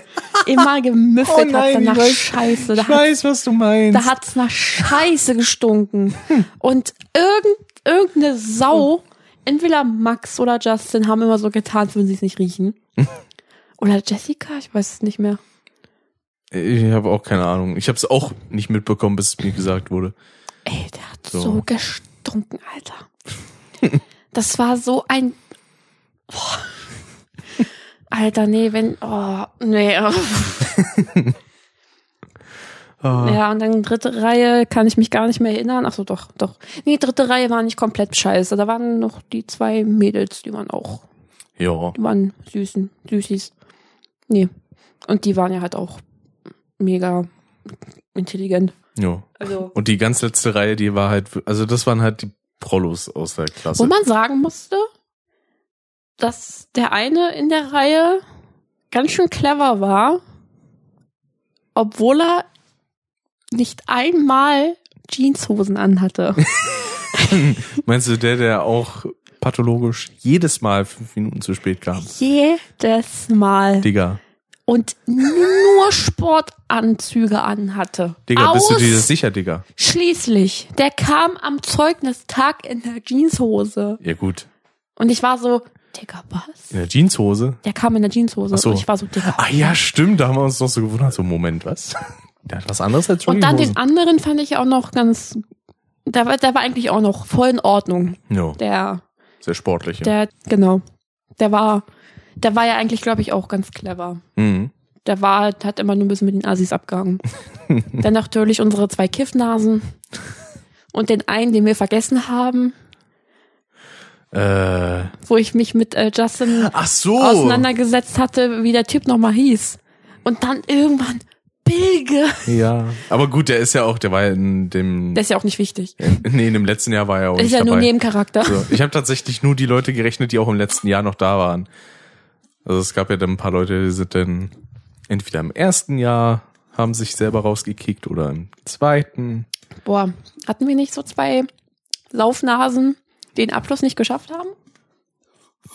Speaker 2: Immer gemüffelt
Speaker 1: Oh
Speaker 2: hat's
Speaker 1: nein,
Speaker 2: dann nach Scheiße. Da
Speaker 1: Ich weiß, was du meinst.
Speaker 2: da hat's nach Scheiße gestunken. Und irgend, irgendeine Sau, entweder Max oder Justin, haben immer so getan, als würden sie es nicht riechen. Oder Jessica, ich weiß es nicht mehr.
Speaker 1: Ich habe auch keine Ahnung. Ich habe es auch nicht mitbekommen, bis es mir gesagt wurde.
Speaker 2: Ey, der hat
Speaker 1: So.
Speaker 2: so, gestunken, Alter. Das war so ein. Boah. Alter, nee, wenn. Oh, nee.
Speaker 1: Ah,
Speaker 2: Ja, und dann dritte Reihe kann ich mich gar nicht mehr erinnern. Ach so, doch, doch. Nee, dritte Reihe war nicht komplett scheiße. Da waren noch die zwei Mädels, die waren auch,
Speaker 1: ja.
Speaker 2: die waren süßen, süßis. Nee. Und die waren ja halt auch mega intelligent.
Speaker 1: ja.
Speaker 2: Also.
Speaker 1: Und die ganz letzte Reihe, die war halt, also das waren halt die Prollos aus der Klasse.
Speaker 2: Wo man sagen musste, dass der eine in der Reihe ganz schön clever war, obwohl er nicht einmal Jeanshosen anhatte.
Speaker 1: Meinst du der, der auch pathologisch jedes Mal fünf Minuten zu spät kam?
Speaker 2: Jedes Mal.
Speaker 1: Digga.
Speaker 2: Und nur Sportanzüge anhatte.
Speaker 1: Digga, bist du dir das sicher, Digga?
Speaker 2: Schließlich. Der kam am Zeugnistag in der Jeanshose.
Speaker 1: Ja gut.
Speaker 2: Und ich war so, Digga, was?
Speaker 1: In der Jeanshose?
Speaker 2: Der kam in der Jeanshose.
Speaker 1: Ach so.
Speaker 2: Und ich war so, Digga.
Speaker 1: Ah ja, stimmt, da haben wir uns noch so gewundert. So, Moment, was? Hat was anderes als
Speaker 2: Und dann den anderen fand ich auch noch ganz, der war, der war eigentlich auch noch voll in Ordnung.
Speaker 1: Ja,
Speaker 2: Der,
Speaker 1: sehr sportlich. Ja.
Speaker 2: der, genau. Der war, der war ja eigentlich, glaube ich, auch ganz clever.
Speaker 1: Mhm.
Speaker 2: Der war, hat immer nur ein bisschen mit den Assis abgehangen. dann natürlich unsere zwei Kiffnasen. Und den einen, den wir vergessen haben,
Speaker 1: Äh,
Speaker 2: wo ich mich mit äh, Justin
Speaker 1: ach so.
Speaker 2: auseinandergesetzt hatte, wie der Typ nochmal hieß. Und dann irgendwann Bilge.
Speaker 1: Ja. Aber gut, der ist ja auch, der war ja in dem,
Speaker 2: Der ist ja auch nicht wichtig.
Speaker 1: nee, in dem letzten Jahr war er auch
Speaker 2: ist
Speaker 1: nicht
Speaker 2: ja nur
Speaker 1: dabei.
Speaker 2: Nebencharakter.
Speaker 1: So, ich habe tatsächlich nur die Leute gerechnet, die auch im letzten Jahr noch da waren. Also es gab ja dann ein paar Leute, die sind dann entweder im ersten Jahr haben sich selber rausgekickt oder im zweiten.
Speaker 2: Boah, hatten wir nicht so zwei Laufnasen, die den Abschluss nicht geschafft haben?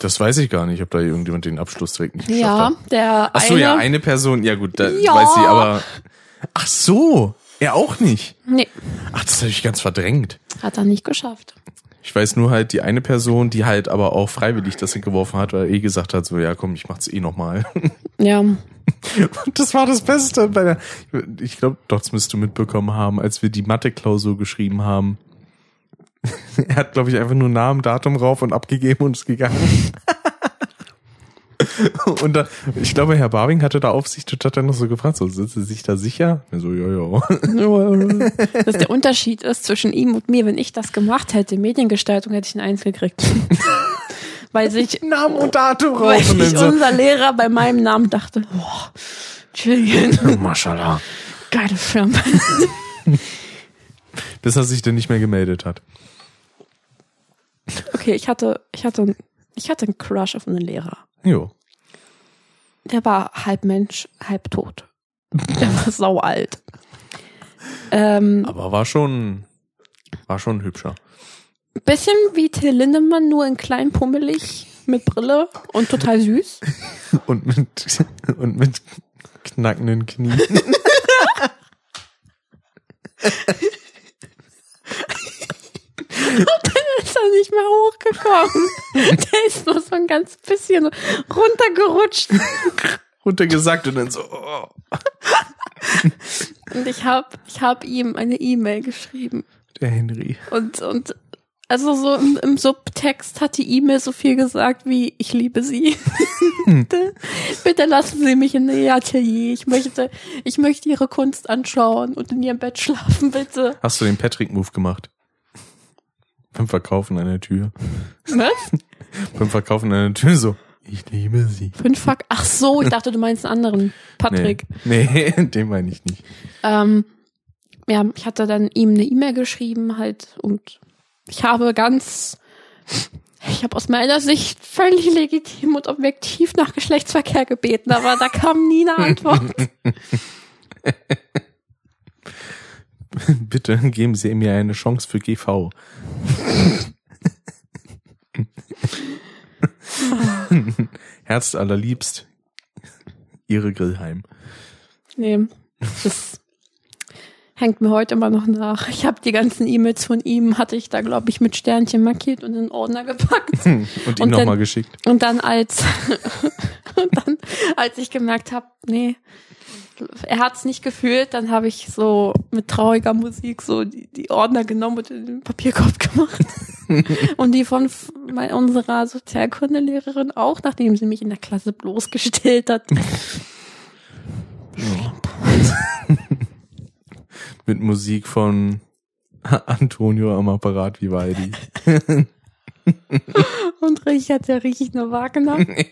Speaker 1: Das weiß ich gar nicht, ob da irgendjemand den Abschluss direkt nicht geschafft
Speaker 2: Ja,
Speaker 1: hat.
Speaker 2: der
Speaker 1: Ach so,
Speaker 2: eine.
Speaker 1: ja, eine Person, ja gut, da
Speaker 2: Ja.
Speaker 1: weiß ich, aber ach so, er auch nicht.
Speaker 2: Nee,
Speaker 1: Ach, das habe ich ganz verdrängt.
Speaker 2: hat er nicht geschafft.
Speaker 1: Ich weiß nur halt die eine Person, die halt aber auch freiwillig das geworfen hat, weil er eh gesagt hat, so ja komm, ich mach's eh nochmal.
Speaker 2: Ja,
Speaker 1: Und das war das Beste bei der, ich glaube, doch, das müsst du mitbekommen haben, als wir die Mathe-Klausur geschrieben haben. er hat, glaube ich, einfach nur Namen, Datum rauf und abgegeben und ist gegangen. und da, ich glaube, Herr Barbing hatte da Aufsicht und hat dann noch so gefragt, so, sind Sie sich da sicher? Er so, ja, ja.
Speaker 2: dass der Unterschied ist zwischen ihm und mir, wenn ich das gemacht hätte, Mediengestaltung, hätte ich ein Eins gekriegt. weil sich,
Speaker 1: Namen und Datum
Speaker 2: weil
Speaker 1: rauf und
Speaker 2: sich
Speaker 1: so,
Speaker 2: unser Lehrer bei meinem Namen dachte, boah, Julian,
Speaker 1: Mashallah.
Speaker 2: geile Firma.
Speaker 1: Bis er sich dann nicht mehr gemeldet hat.
Speaker 2: Okay, ich hatte, ich hatte, ich hatte einen Crush auf einen Lehrer.
Speaker 1: Jo.
Speaker 2: Der war halb Mensch, halb tot. Der war sau alt. Ähm,
Speaker 1: Aber war schon, war schon hübscher.
Speaker 2: bisschen wie Till Lindemann, nur in klein pummelig mit Brille und total süß.
Speaker 1: Und mit, und mit knackenden Knien.
Speaker 2: ist er nicht mehr hochgekommen. Der ist nur so ein ganz bisschen runtergerutscht.
Speaker 1: runtergesackt und dann so, oh.
Speaker 2: Und ich habe ich hab ihm eine E-Mail geschrieben.
Speaker 1: der Henry.
Speaker 2: Und, und also so im, im Subtext hat die E-Mail so viel gesagt wie, ich liebe sie. bitte, bitte lassen Sie mich in Ihr Atelier. Ich möchte, ich möchte Ihre Kunst anschauen und in Ihrem Bett schlafen, bitte.
Speaker 1: Hast du den Patrick-Move gemacht? Beim Verkaufen einer Tür.
Speaker 2: Was?
Speaker 1: Beim Verkaufen einer Tür so, ich liebe sie.
Speaker 2: Fünf Fuck. Ach so, ich dachte, du meinst einen anderen. Patrick.
Speaker 1: Nee, nee den meine ich nicht.
Speaker 2: Ähm, ja, ich hatte dann ihm eine E-Mail geschrieben halt und ich habe ganz, ich habe aus meiner Sicht völlig legitim und objektiv nach Geschlechtsverkehr gebeten, aber da kam nie eine Antwort.
Speaker 1: Bitte geben Sie mir eine Chance für GV. Herz allerliebst. Ihre Grillheim.
Speaker 2: Nee, das hängt mir heute immer noch nach. Ich habe die ganzen E-Mails von ihm, hatte ich da, glaube ich, mit Sternchen markiert und in den Ordner gepackt.
Speaker 1: Und ihm nochmal geschickt.
Speaker 2: Und dann als und dann, als ich gemerkt habe, nee, er hat's nicht gefühlt, dann habe ich so mit trauriger Musik so die, die Ordner genommen und in den Papierkorb gemacht. und die von f- mei- unserer Sozialkundelehrerin auch, nachdem sie mich in der Klasse bloßgestellt hat.
Speaker 1: Mit Musik von Antonio am Apparat Vivaldi.
Speaker 2: Und Richard, der riecht nur wahrgenommen.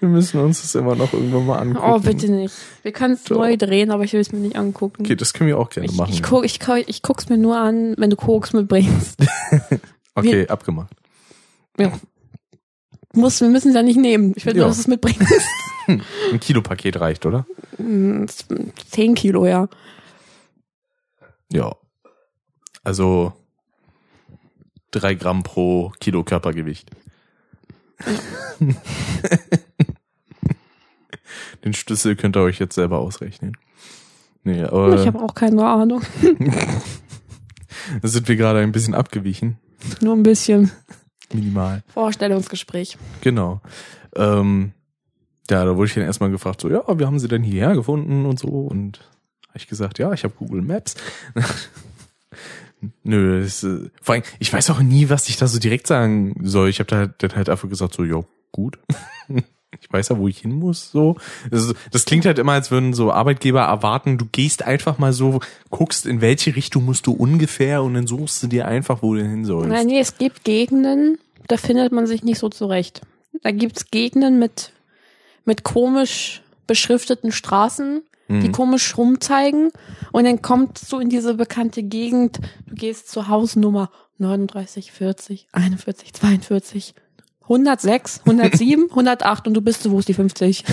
Speaker 1: Wir müssen uns das immer noch irgendwann mal angucken.
Speaker 2: Oh, bitte nicht. Wir können es neu drehen, aber ich will es mir nicht angucken.
Speaker 1: Okay, das können wir auch gerne
Speaker 2: ich,
Speaker 1: machen.
Speaker 2: ich, guck, ich, ich guck's mir nur an, wenn du Koks mitbringst.
Speaker 1: okay, abgemacht.
Speaker 2: Ja. Muss, wir müssen es ja nicht nehmen. Ich will nur,
Speaker 1: Ja.
Speaker 2: dass du es mitbringst.
Speaker 1: Ein Kilopaket reicht, oder?
Speaker 2: Zehn Kilo, ja.
Speaker 1: Ja. Also drei Gramm pro Kilo Körpergewicht. Den Schlüssel könnt ihr euch jetzt selber ausrechnen. Nee, aber
Speaker 2: Ich habe auch keine Ahnung.
Speaker 1: da sind wir gerade ein bisschen abgewichen.
Speaker 2: Nur ein bisschen
Speaker 1: Minimal.
Speaker 2: Vorstellungsgespräch.
Speaker 1: Genau. Ähm, ja, da wurde ich dann erstmal gefragt, so, ja, wie haben sie denn hierher gefunden und so? Und habe ich gesagt, ja, ich habe Google Maps. Nö, das, äh, vor allem, ich weiß auch nie, was ich da so direkt sagen soll. Ich habe da dann halt einfach gesagt, so, ja, gut. Ich weiß ja, wo ich hin muss, so. Das, das klingt halt immer, als würden so Arbeitgeber erwarten, du gehst einfach mal so, guckst, in welche Richtung musst du ungefähr und dann suchst du dir einfach, wo du hin sollst.
Speaker 2: Nein, nee, es gibt Gegenden, da findet man sich nicht so zurecht. Da gibt's Gegenden mit, mit komisch beschrifteten Straßen, die
Speaker 1: Mhm.
Speaker 2: komisch rumzeigen. Und dann kommst du in diese bekannte Gegend, du gehst zur Hausnummer 39, 40, 41, 42, 106, 107, 108 und du bist so, wo ist die 50?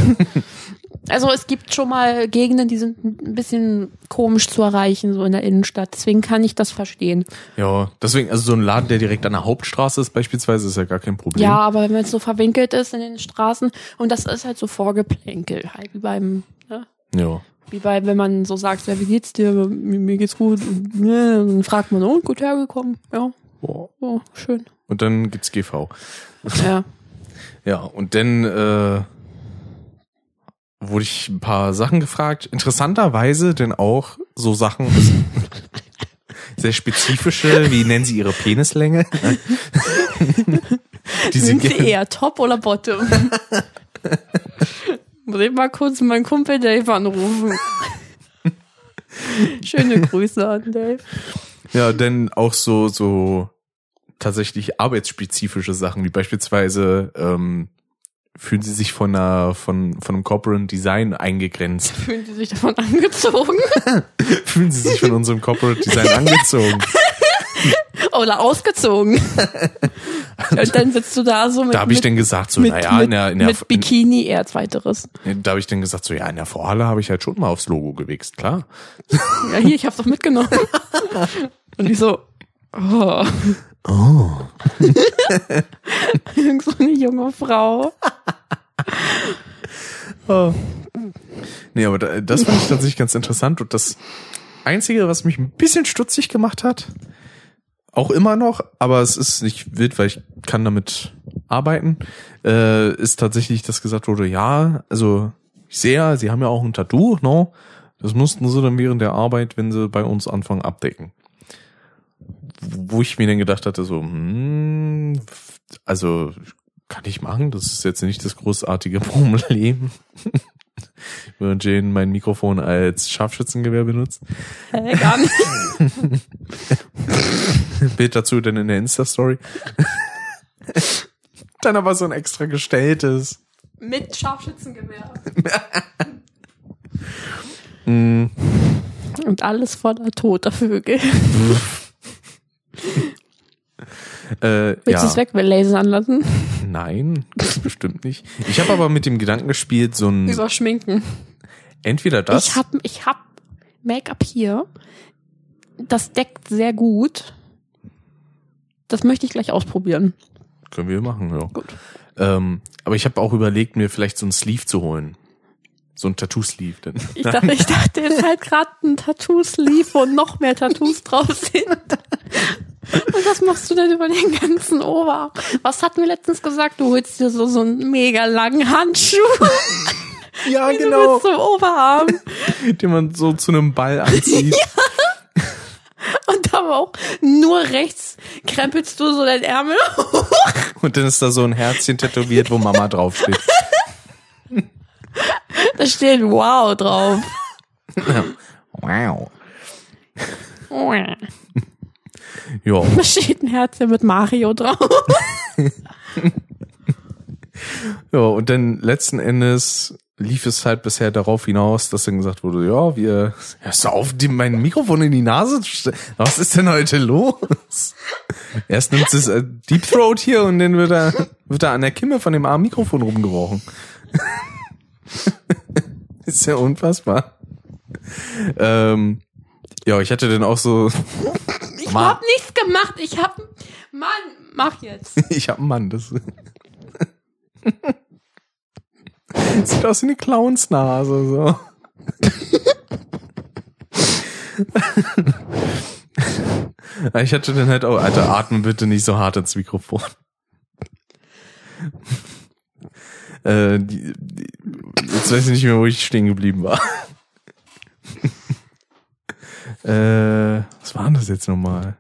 Speaker 2: Also es gibt schon mal Gegenden, die sind ein bisschen komisch zu erreichen, so in der Innenstadt. Deswegen kann ich das verstehen.
Speaker 1: Ja, deswegen, also so ein Laden, der direkt an der Hauptstraße ist beispielsweise, ist ja gar kein Problem.
Speaker 2: Ja, aber wenn es so verwinkelt ist in den Straßen und das ist halt so Vorgeplänkel, halt wie beim, ne?
Speaker 1: Ja.
Speaker 2: wie bei, wenn man so sagt, ja, wie geht's dir? Mir, mir geht's gut. Ne, dann fragt man, oh, gut hergekommen. Ja,
Speaker 1: Boah.
Speaker 2: oh, schön.
Speaker 1: Und dann gibt's GV.
Speaker 2: Ja.
Speaker 1: Ja, und dann äh, wurde ich ein paar Sachen gefragt. Interessanterweise denn auch so Sachen, sehr spezifische, wie nennen Sie Ihre Penislänge? Die
Speaker 2: Sind Sie eher Top oder Bottom? Muss ich mal kurz meinen Kumpel Dave anrufen. Schöne Grüße an Dave.
Speaker 1: Ja, denn auch so, so tatsächlich arbeitsspezifische Sachen, wie beispielsweise ähm, fühlen sie sich von einer, von, von einem Corporate Design eingegrenzt.
Speaker 2: Fühlen Sie sich davon angezogen?
Speaker 1: fühlen sie sich von unserem Corporate Design angezogen.
Speaker 2: Oder ausgezogen? Und dann sitzt du da so mit,
Speaker 1: Da habe ich dann gesagt, so, naja, in der, in der,
Speaker 2: mit Bikini eher zweiteres.
Speaker 1: in, da habe ich dann gesagt, so, ja, in der Vorhalle habe ich halt schon mal aufs Logo gewichst, klar.
Speaker 2: Ja, hier, ich hab's doch mitgenommen. Und ich so, oh,
Speaker 1: Oh.
Speaker 2: irgend so eine junge Frau.
Speaker 1: Nee, aber da, das fand ich tatsächlich ganz interessant. Und das Einzige, was mich ein bisschen stutzig gemacht hat, auch immer noch, aber es ist nicht wild, weil ich kann damit arbeiten, äh, ist tatsächlich, dass gesagt wurde, ja, also ich sehe ja, sie haben ja auch ein Tattoo, no? Das mussten sie dann während der Arbeit, wenn sie bei uns anfangen, abdecken. Wo ich mir dann gedacht hatte, so, hm, also kann ich machen, das ist jetzt nicht das großartige Problem. Während Jane mein Mikrofon als Scharfschützengewehr benutzt.
Speaker 2: Hä, gar nicht.
Speaker 1: Bild dazu dann in der Insta-Story. dann aber so ein extra gestelltes.
Speaker 2: Mit Scharfschützengewehr.
Speaker 1: Mm,
Speaker 2: Und alles voller toter Vögel.
Speaker 1: Äh,
Speaker 2: Willst du
Speaker 1: ja,
Speaker 2: es weglasern lassen?
Speaker 1: nein, das bestimmt nicht. Ich habe aber mit dem Gedanken gespielt, so ein
Speaker 2: Überschminken.
Speaker 1: entweder das.
Speaker 2: Ich hab, ich hab Make-up hier. Das deckt sehr gut. Das möchte ich gleich ausprobieren.
Speaker 1: Können wir machen, ja.
Speaker 2: Gut.
Speaker 1: Ähm, aber ich habe auch überlegt, mir vielleicht so ein Sleeve zu holen. So ein Tattoo-Sleeve. Denn.
Speaker 2: Ich dachte, ich dachte, ist halt gerade ein Tattoo-Sleeve, wo noch mehr Tattoos drauf sind. Und was machst du denn über den ganzen Oberarm? Was hatten wir letztens gesagt? Du holst dir so, so einen mega langen Handschuh.
Speaker 1: ja,
Speaker 2: Du willst zum Oberarm.
Speaker 1: Den man so zu einem Ball anzieht.
Speaker 2: Und aber auch nur rechts krempelst du so deinen Ärmel hoch.
Speaker 1: Und dann ist da so ein Herzchen tätowiert, wo Mama draufsteht.
Speaker 2: Da steht wow drauf.
Speaker 1: Wow. Ja.
Speaker 2: Da steht ein Herzchen mit Mario drauf.
Speaker 1: Ja, und dann letzten Endes lief es halt bisher darauf hinaus, dass dann gesagt wurde, ja, wir, hörst du auf, die, mein Mikrofon in die Nase zu stecken? Was ist denn heute los? Erst nimmt es äh, Deep Throat hier und dann wird er, wird er an der Kimme von dem armen Mikrofon rumgerochen. ist ja unfassbar. Ähm, ja, ich hatte dann auch so,
Speaker 2: Ich
Speaker 1: Ma-
Speaker 2: hab nichts gemacht. Ich hab, Mann, mach jetzt.
Speaker 1: ich hab einen Mann, das sieht aus wie eine Clownsnase, so. Ich hatte dann halt auch, Alter, atme bitte nicht so hart ins Mikrofon. Äh, die, die, jetzt weiß ich nicht mehr, wo ich stehen geblieben war. Äh, was war denn das jetzt nochmal?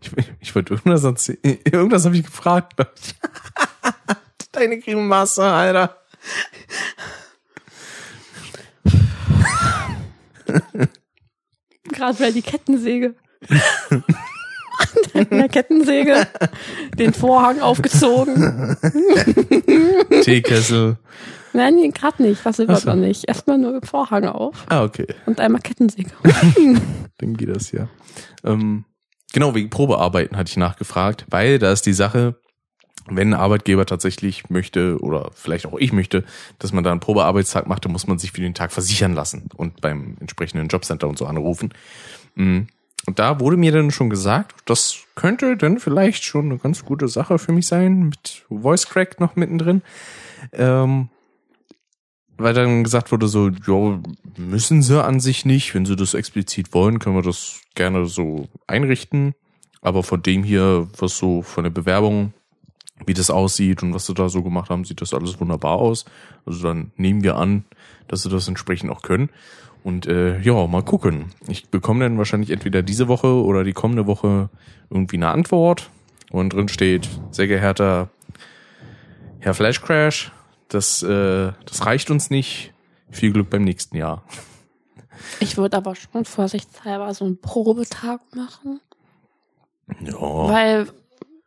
Speaker 1: Ich, ich wollte irgendwas erzählen. Irgendwas habe ich gefragt, glaub ich. Deine Grimasse, Alter.
Speaker 2: Gerade bei die Kettensäge. An der Kettensäge den Vorhang aufgezogen.
Speaker 1: Teekessel.
Speaker 2: Nein, gerade nicht. Was überhaupt
Speaker 1: so.
Speaker 2: noch nicht. Erstmal nur Vorhang auf
Speaker 1: Ah, okay.
Speaker 2: und einmal Kettensäge.
Speaker 1: Dann geht das ja. Ähm, genau, wegen Probearbeiten hatte ich nachgefragt, weil da ist die Sache, wenn ein Arbeitgeber tatsächlich möchte oder vielleicht auch ich möchte, dass man da einen Probearbeitstag macht, dann muss man sich für den Tag versichern lassen und beim entsprechenden Jobcenter und so anrufen. Mm. Und da wurde mir dann schon gesagt, das könnte dann vielleicht schon eine ganz gute Sache für mich sein, mit Voice Crack noch mittendrin. Ähm, weil dann gesagt wurde so, ja, müssen sie an sich nicht. Wenn sie das explizit wollen, können wir das gerne so einrichten. Aber von dem hier, was so von der Bewerbung, wie das aussieht und was sie da so gemacht haben, sieht das alles wunderbar aus. Also dann nehmen wir an, dass sie das entsprechend auch können. Und äh, ja, mal gucken. Ich bekomme dann wahrscheinlich entweder diese Woche oder die kommende Woche irgendwie eine Antwort. Und drin steht, sehr geehrter Herr Flashcrash, das, äh, das reicht uns nicht. Viel Glück beim nächsten Jahr.
Speaker 2: Ich würde aber schon vorsichtshalber so einen Probetag machen.
Speaker 1: Ja.
Speaker 2: Weil,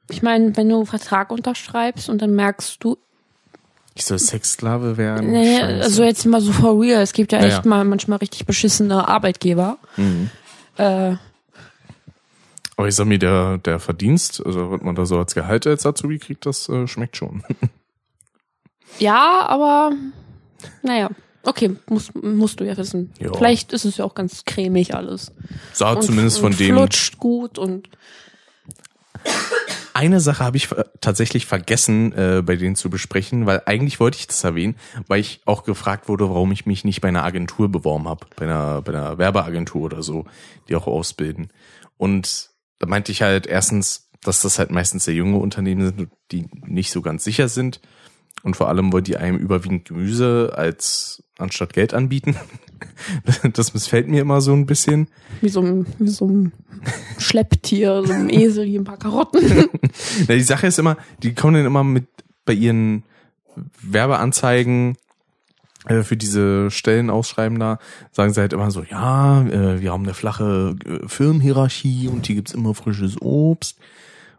Speaker 2: ich meine, wenn du einen Vertrag unterschreibst und dann merkst du,
Speaker 1: Ich soll Sexsklave werden.
Speaker 2: nee,
Speaker 1: Scheiße.
Speaker 2: also jetzt mal so for real, es gibt ja
Speaker 1: Ja,
Speaker 2: echt
Speaker 1: ja.
Speaker 2: mal manchmal richtig beschissene Arbeitgeber.
Speaker 1: Mhm.
Speaker 2: Äh,
Speaker 1: Aber ich sag mir, der, der Verdienst, also was man da so als Gehalt als Azubi kriegt, das äh, schmeckt schon.
Speaker 2: ja, aber naja. Okay, musst, musst du ja wissen.
Speaker 1: Ja.
Speaker 2: Vielleicht ist es ja auch ganz cremig alles.
Speaker 1: Sah
Speaker 2: Und-
Speaker 1: zumindest von
Speaker 2: und
Speaker 1: dem.
Speaker 2: Flutscht gut und
Speaker 1: Eine Sache habe ich tatsächlich vergessen, äh, bei denen zu besprechen, weil eigentlich wollte ich das erwähnen, weil ich auch gefragt wurde, warum ich mich nicht bei einer Agentur beworben habe, bei einer, bei einer Werbeagentur oder so, die auch ausbilden. Und da meinte ich halt erstens, dass das halt meistens sehr junge Unternehmen sind, die nicht so ganz sicher sind. Und vor allem wollen die einem überwiegend Gemüse als anstatt Geld anbieten. Das missfällt mir immer so ein bisschen.
Speaker 2: wie so ein, wie so ein Schlepptier, so ein Esel, hier ein paar Karotten.
Speaker 1: Na, die Sache ist immer, die kommen dann immer mit bei ihren Werbeanzeigen äh, für diese Stellen ausschreiben da, sagen sie halt immer so, ja, äh, wir haben eine flache äh, Firmenhierarchie und hier gibt's immer frisches Obst.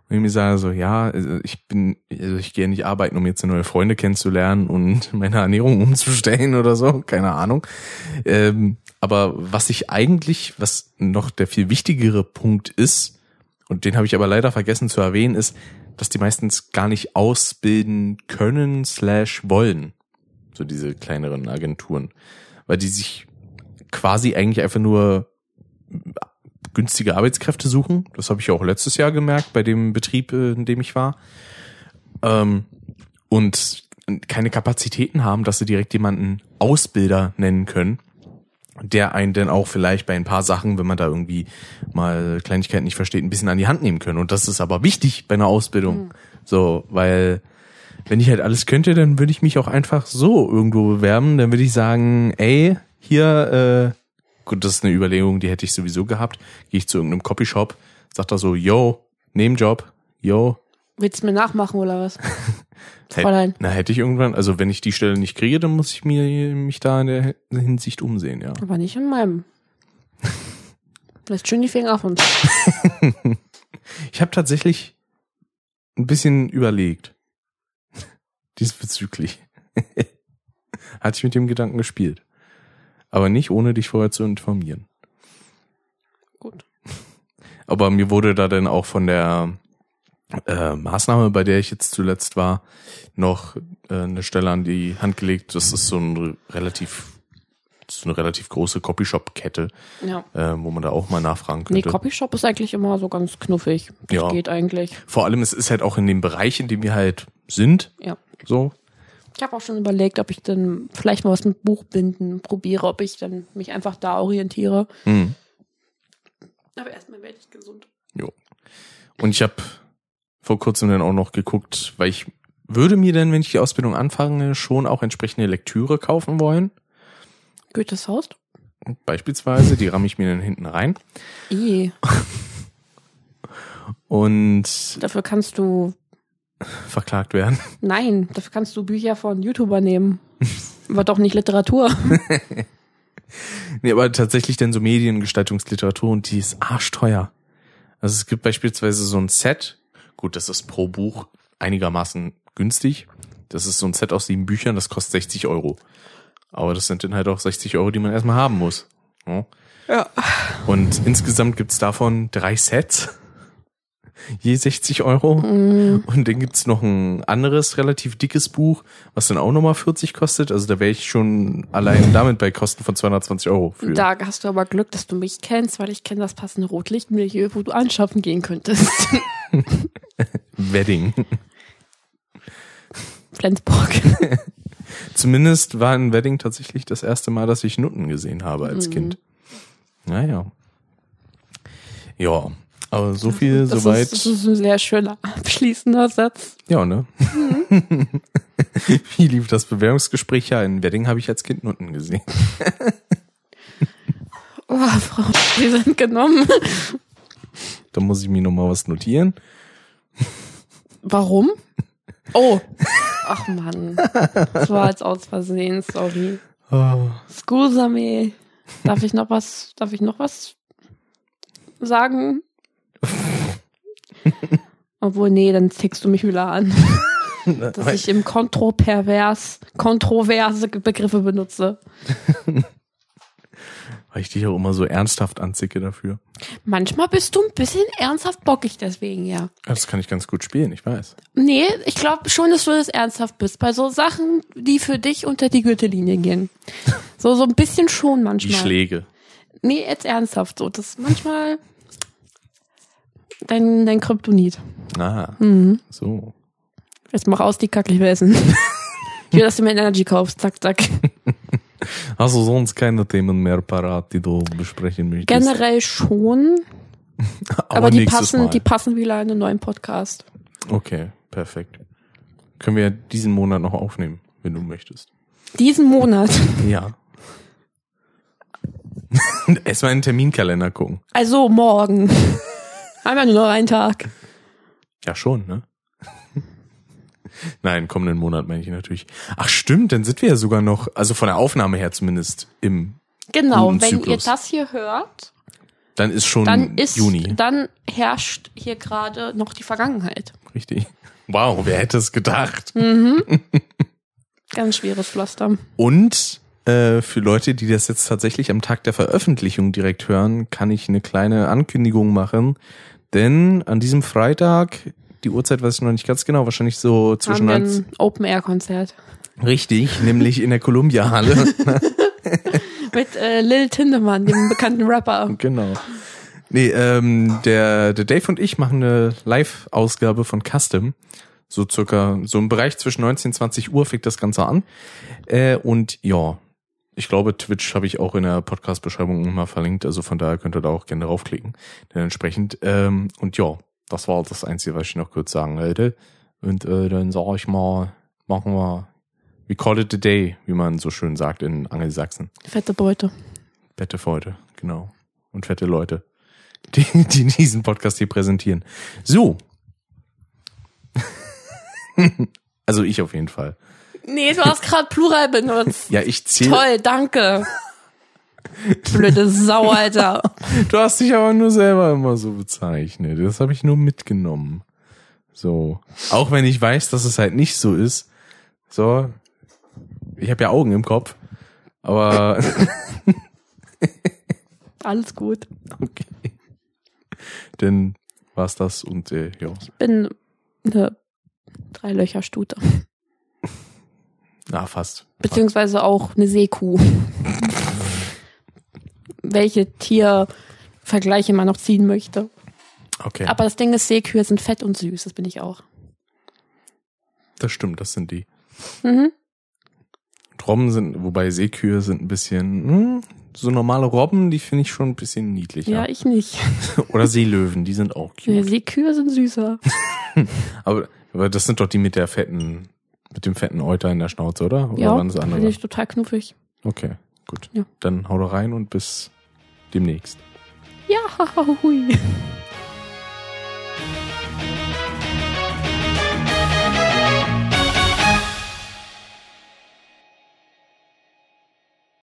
Speaker 1: Und ich mir sage so, ja, also ich bin, also ich gehe nicht arbeiten, um jetzt neue Freunde kennenzulernen und meine Ernährung umzustellen oder so, keine Ahnung. Ähm, aber was ich eigentlich, was noch der viel wichtigere Punkt ist, und den habe ich aber leider vergessen zu erwähnen, ist, dass die meistens gar nicht ausbilden können slash wollen. So diese kleineren Agenturen. Weil die sich quasi eigentlich einfach nur günstige Arbeitskräfte suchen. Das habe ich auch letztes Jahr gemerkt bei dem Betrieb, äh, in dem ich war. Ähm, und keine Kapazitäten haben, dass sie direkt jemanden Ausbilder nennen können, der einen dann auch vielleicht bei ein paar Sachen, wenn man da irgendwie mal Kleinigkeiten nicht versteht, ein bisschen an die Hand nehmen können. Und das ist aber wichtig bei einer Ausbildung. So, weil wenn ich halt alles könnte, dann würde ich mich auch einfach so irgendwo bewerben. Dann würde ich sagen, ey, hier, äh, gut, das ist eine Überlegung, die hätte ich sowieso gehabt. Gehe ich zu irgendeinem Copyshop, sagt er so, yo, Nebenjob, yo.
Speaker 2: Willst du mir nachmachen oder was? Fräulein.
Speaker 1: Na, hätte ich irgendwann, also wenn ich die Stelle nicht kriege, dann muss ich mir mich da in der Hinsicht umsehen, ja.
Speaker 2: Aber nicht in meinem. Lässt schön die Finger auf uns.
Speaker 1: Ich habe tatsächlich ein bisschen überlegt. Diesbezüglich. Hatte ich mit dem Gedanken gespielt. Aber nicht ohne dich vorher zu informieren.
Speaker 2: Gut.
Speaker 1: Aber mir wurde da dann auch von der äh, Maßnahme, bei der ich jetzt zuletzt war, noch äh, eine Stelle an die Hand gelegt. Das ist so ein relativ so eine relativ große Copyshop-Kette,
Speaker 2: Ja.
Speaker 1: äh, wo man da auch mal nachfragen
Speaker 2: Nee,
Speaker 1: könnte.
Speaker 2: Copyshop ist eigentlich immer so ganz knuffig. Das
Speaker 1: Ja.
Speaker 2: geht eigentlich.
Speaker 1: Vor allem, es ist halt auch in dem Bereich, in dem wir halt sind,
Speaker 2: Ja.
Speaker 1: so.
Speaker 2: Ich habe auch schon überlegt, ob ich dann vielleicht mal was mit Buchbinden probiere, ob ich dann mich einfach da orientiere.
Speaker 1: Hm.
Speaker 2: Aber erstmal werde ich gesund.
Speaker 1: Jo. Und ich habe vor kurzem dann auch noch geguckt, weil ich würde mir denn, wenn ich die Ausbildung anfange, schon auch entsprechende Lektüre kaufen wollen.
Speaker 2: Goethes Haus?
Speaker 1: Beispielsweise, die ramme ich mir dann hinten rein.
Speaker 2: I.
Speaker 1: Und
Speaker 2: Dafür kannst du,
Speaker 1: verklagt werden.
Speaker 2: nein, dafür kannst du Bücher von YouTuber nehmen. Aber doch nicht Literatur.
Speaker 1: Nee, aber tatsächlich dann so Mediengestaltungsliteratur und die ist arschteuer. Also es gibt beispielsweise so ein Set, gut, das ist pro Buch einigermaßen günstig. Das ist so ein Set aus sieben Büchern, das kostet 60 Euro. Aber das sind dann halt auch 60 Euro, die man erstmal haben muss. Ja.
Speaker 2: Ja.
Speaker 1: Und insgesamt gibt's davon drei Sets. Je 60 Euro.
Speaker 2: Mhm.
Speaker 1: Und dann gibt's noch ein anderes relativ dickes Buch, was dann auch nochmal 40 kostet. Also da wäre ich schon allein damit bei Kosten von 220 Euro für.
Speaker 2: Da hast du aber Glück, dass du mich kennst, weil ich kenne das passende Rotlichtmilieu, wo du anschaffen gehen könntest.
Speaker 1: Wedding.
Speaker 2: Flensburg.
Speaker 1: Zumindest war in Wedding tatsächlich das erste Mal, dass ich Nutten gesehen habe als Kind. Naja. Ja, aber so viel
Speaker 2: Das
Speaker 1: soweit.
Speaker 2: ist, das ist ein sehr schöner abschließender Satz.
Speaker 1: Ja, ne?
Speaker 2: Mhm.
Speaker 1: Wie lief das Bewerbungsgespräch? Ja, in Wedding habe ich als Kind Nutten gesehen.
Speaker 2: Oh, Frau, Sie sind genommen.
Speaker 1: Da muss ich mir noch mal was notieren.
Speaker 2: Warum? Oh. Ach Mann. Das war jetzt aus Versehen, sorry.
Speaker 1: Oh.
Speaker 2: Scusami. Darf ich noch was, darf ich noch was sagen? Obwohl, nee, dann tickst du mich wieder an, dass ich im Kontropervers, kontroverse Begriffe benutze.
Speaker 1: Weil ich dich auch immer so ernsthaft anzicke dafür.
Speaker 2: Manchmal bist du ein bisschen ernsthaft bockig deswegen, ja.
Speaker 1: Das kann ich ganz gut spielen, ich weiß.
Speaker 2: Nee, ich glaube schon, dass du das ernsthaft bist. Bei so Sachen, die für dich unter die Gürtellinie gehen. So, so ein bisschen schon
Speaker 1: Die
Speaker 2: manchmal.
Speaker 1: Schläge.
Speaker 2: Nee, jetzt ernsthaft so. Das ist manchmal dein, dein Kryptonit.
Speaker 1: Ah,
Speaker 2: Mhm.
Speaker 1: so.
Speaker 2: Jetzt mach aus die Kacke, ich will essen. ich will, dass du mir Energy kaufst. Zack, zack.
Speaker 1: Hast du sonst keine Themen mehr parat, die du besprechen möchtest?
Speaker 2: Generell schon,
Speaker 1: aber,
Speaker 2: aber die passen,
Speaker 1: Mal.
Speaker 2: die passen wieder in einen neuen Podcast.
Speaker 1: Okay, perfekt. Können wir diesen Monat noch aufnehmen, wenn du möchtest.
Speaker 2: Diesen Monat.
Speaker 1: Ja. Erstmal in den Terminkalender gucken.
Speaker 2: Also morgen. Einmal nur noch einen Tag.
Speaker 1: Ja, schon, ne? Nein, kommenden Monat meine ich natürlich. Ach stimmt, dann sind wir ja sogar noch, also von der Aufnahme her zumindest, im,
Speaker 2: Genau, wenn ihr
Speaker 1: Zyklus.
Speaker 2: das hier hört,
Speaker 1: dann ist schon
Speaker 2: dann ist,
Speaker 1: Juni.
Speaker 2: dann herrscht hier gerade noch die Vergangenheit.
Speaker 1: Richtig. Wow, wer hätte es gedacht?
Speaker 2: Ganz schweres Pflaster.
Speaker 1: Und äh, für Leute, die das jetzt tatsächlich am Tag der Veröffentlichung direkt hören, kann ich eine kleine Ankündigung machen. Denn an diesem Freitag, die Uhrzeit weiß ich noch nicht ganz genau, wahrscheinlich so zwischen
Speaker 2: Haben wir ein Open-Air-Konzert.
Speaker 1: richtig, nämlich in der Columbia Halle.
Speaker 2: Mit äh, Lil Tindemann, dem bekannten Rapper.
Speaker 1: Genau. Nee, ähm, der, der Dave und ich machen eine Live-Ausgabe von Custom. So circa, so im Bereich zwischen 19 und 20 Uhr fängt das Ganze an. Äh, und ja, ich glaube, Twitch habe ich auch in der Podcast-Beschreibung mal verlinkt. Also von daher könnt ihr da auch gerne draufklicken. Dann entsprechend. Ähm, und ja, das war das Einzige, was ich noch kurz sagen wollte. Und äh, dann sage ich mal, machen wir, we call it a day, wie man so schön sagt in Angelsachsen.
Speaker 2: Fette Beute.
Speaker 1: Fette Freude, genau. Und fette Leute, die, die diesen Podcast hier präsentieren. So. also ich auf jeden Fall.
Speaker 2: Nee, du hast gerade Plural benutzt.
Speaker 1: Ja, ich zähle.
Speaker 2: Toll, danke. Blöde Sau, Alter.
Speaker 1: Du hast dich aber nur selber immer so bezeichnet. Das habe ich nur mitgenommen. So. Auch wenn ich weiß, dass es halt nicht so ist. So. Ich habe ja Augen im Kopf. Aber
Speaker 2: Alles gut.
Speaker 1: okay. Dann war's das und äh, ja.
Speaker 2: Ich bin eine Dreilöcherstute.
Speaker 1: Na, fast.
Speaker 2: Beziehungsweise auch eine Seekuh. Welche Tiervergleiche man noch ziehen möchte.
Speaker 1: Okay.
Speaker 2: Aber das Ding ist, Seekühe sind fett und süß, das bin ich auch.
Speaker 1: Das stimmt, das sind die.
Speaker 2: Mhm.
Speaker 1: Und Robben sind, wobei Seekühe sind ein bisschen, hm, so normale Robben, die finde ich schon ein bisschen niedlicher.
Speaker 2: Ja, ich nicht.
Speaker 1: Oder Seelöwen, die sind auch cute.
Speaker 2: Seekühe sind süßer.
Speaker 1: Aber, aber das sind doch die mit der fetten, mit dem fetten Euter in der Schnauze, oder? Oder
Speaker 2: ja,
Speaker 1: waren das
Speaker 2: finde ich total knuffig.
Speaker 1: Okay, gut.
Speaker 2: Ja.
Speaker 1: Dann hau da rein und bis demnächst.
Speaker 2: Ja, hui.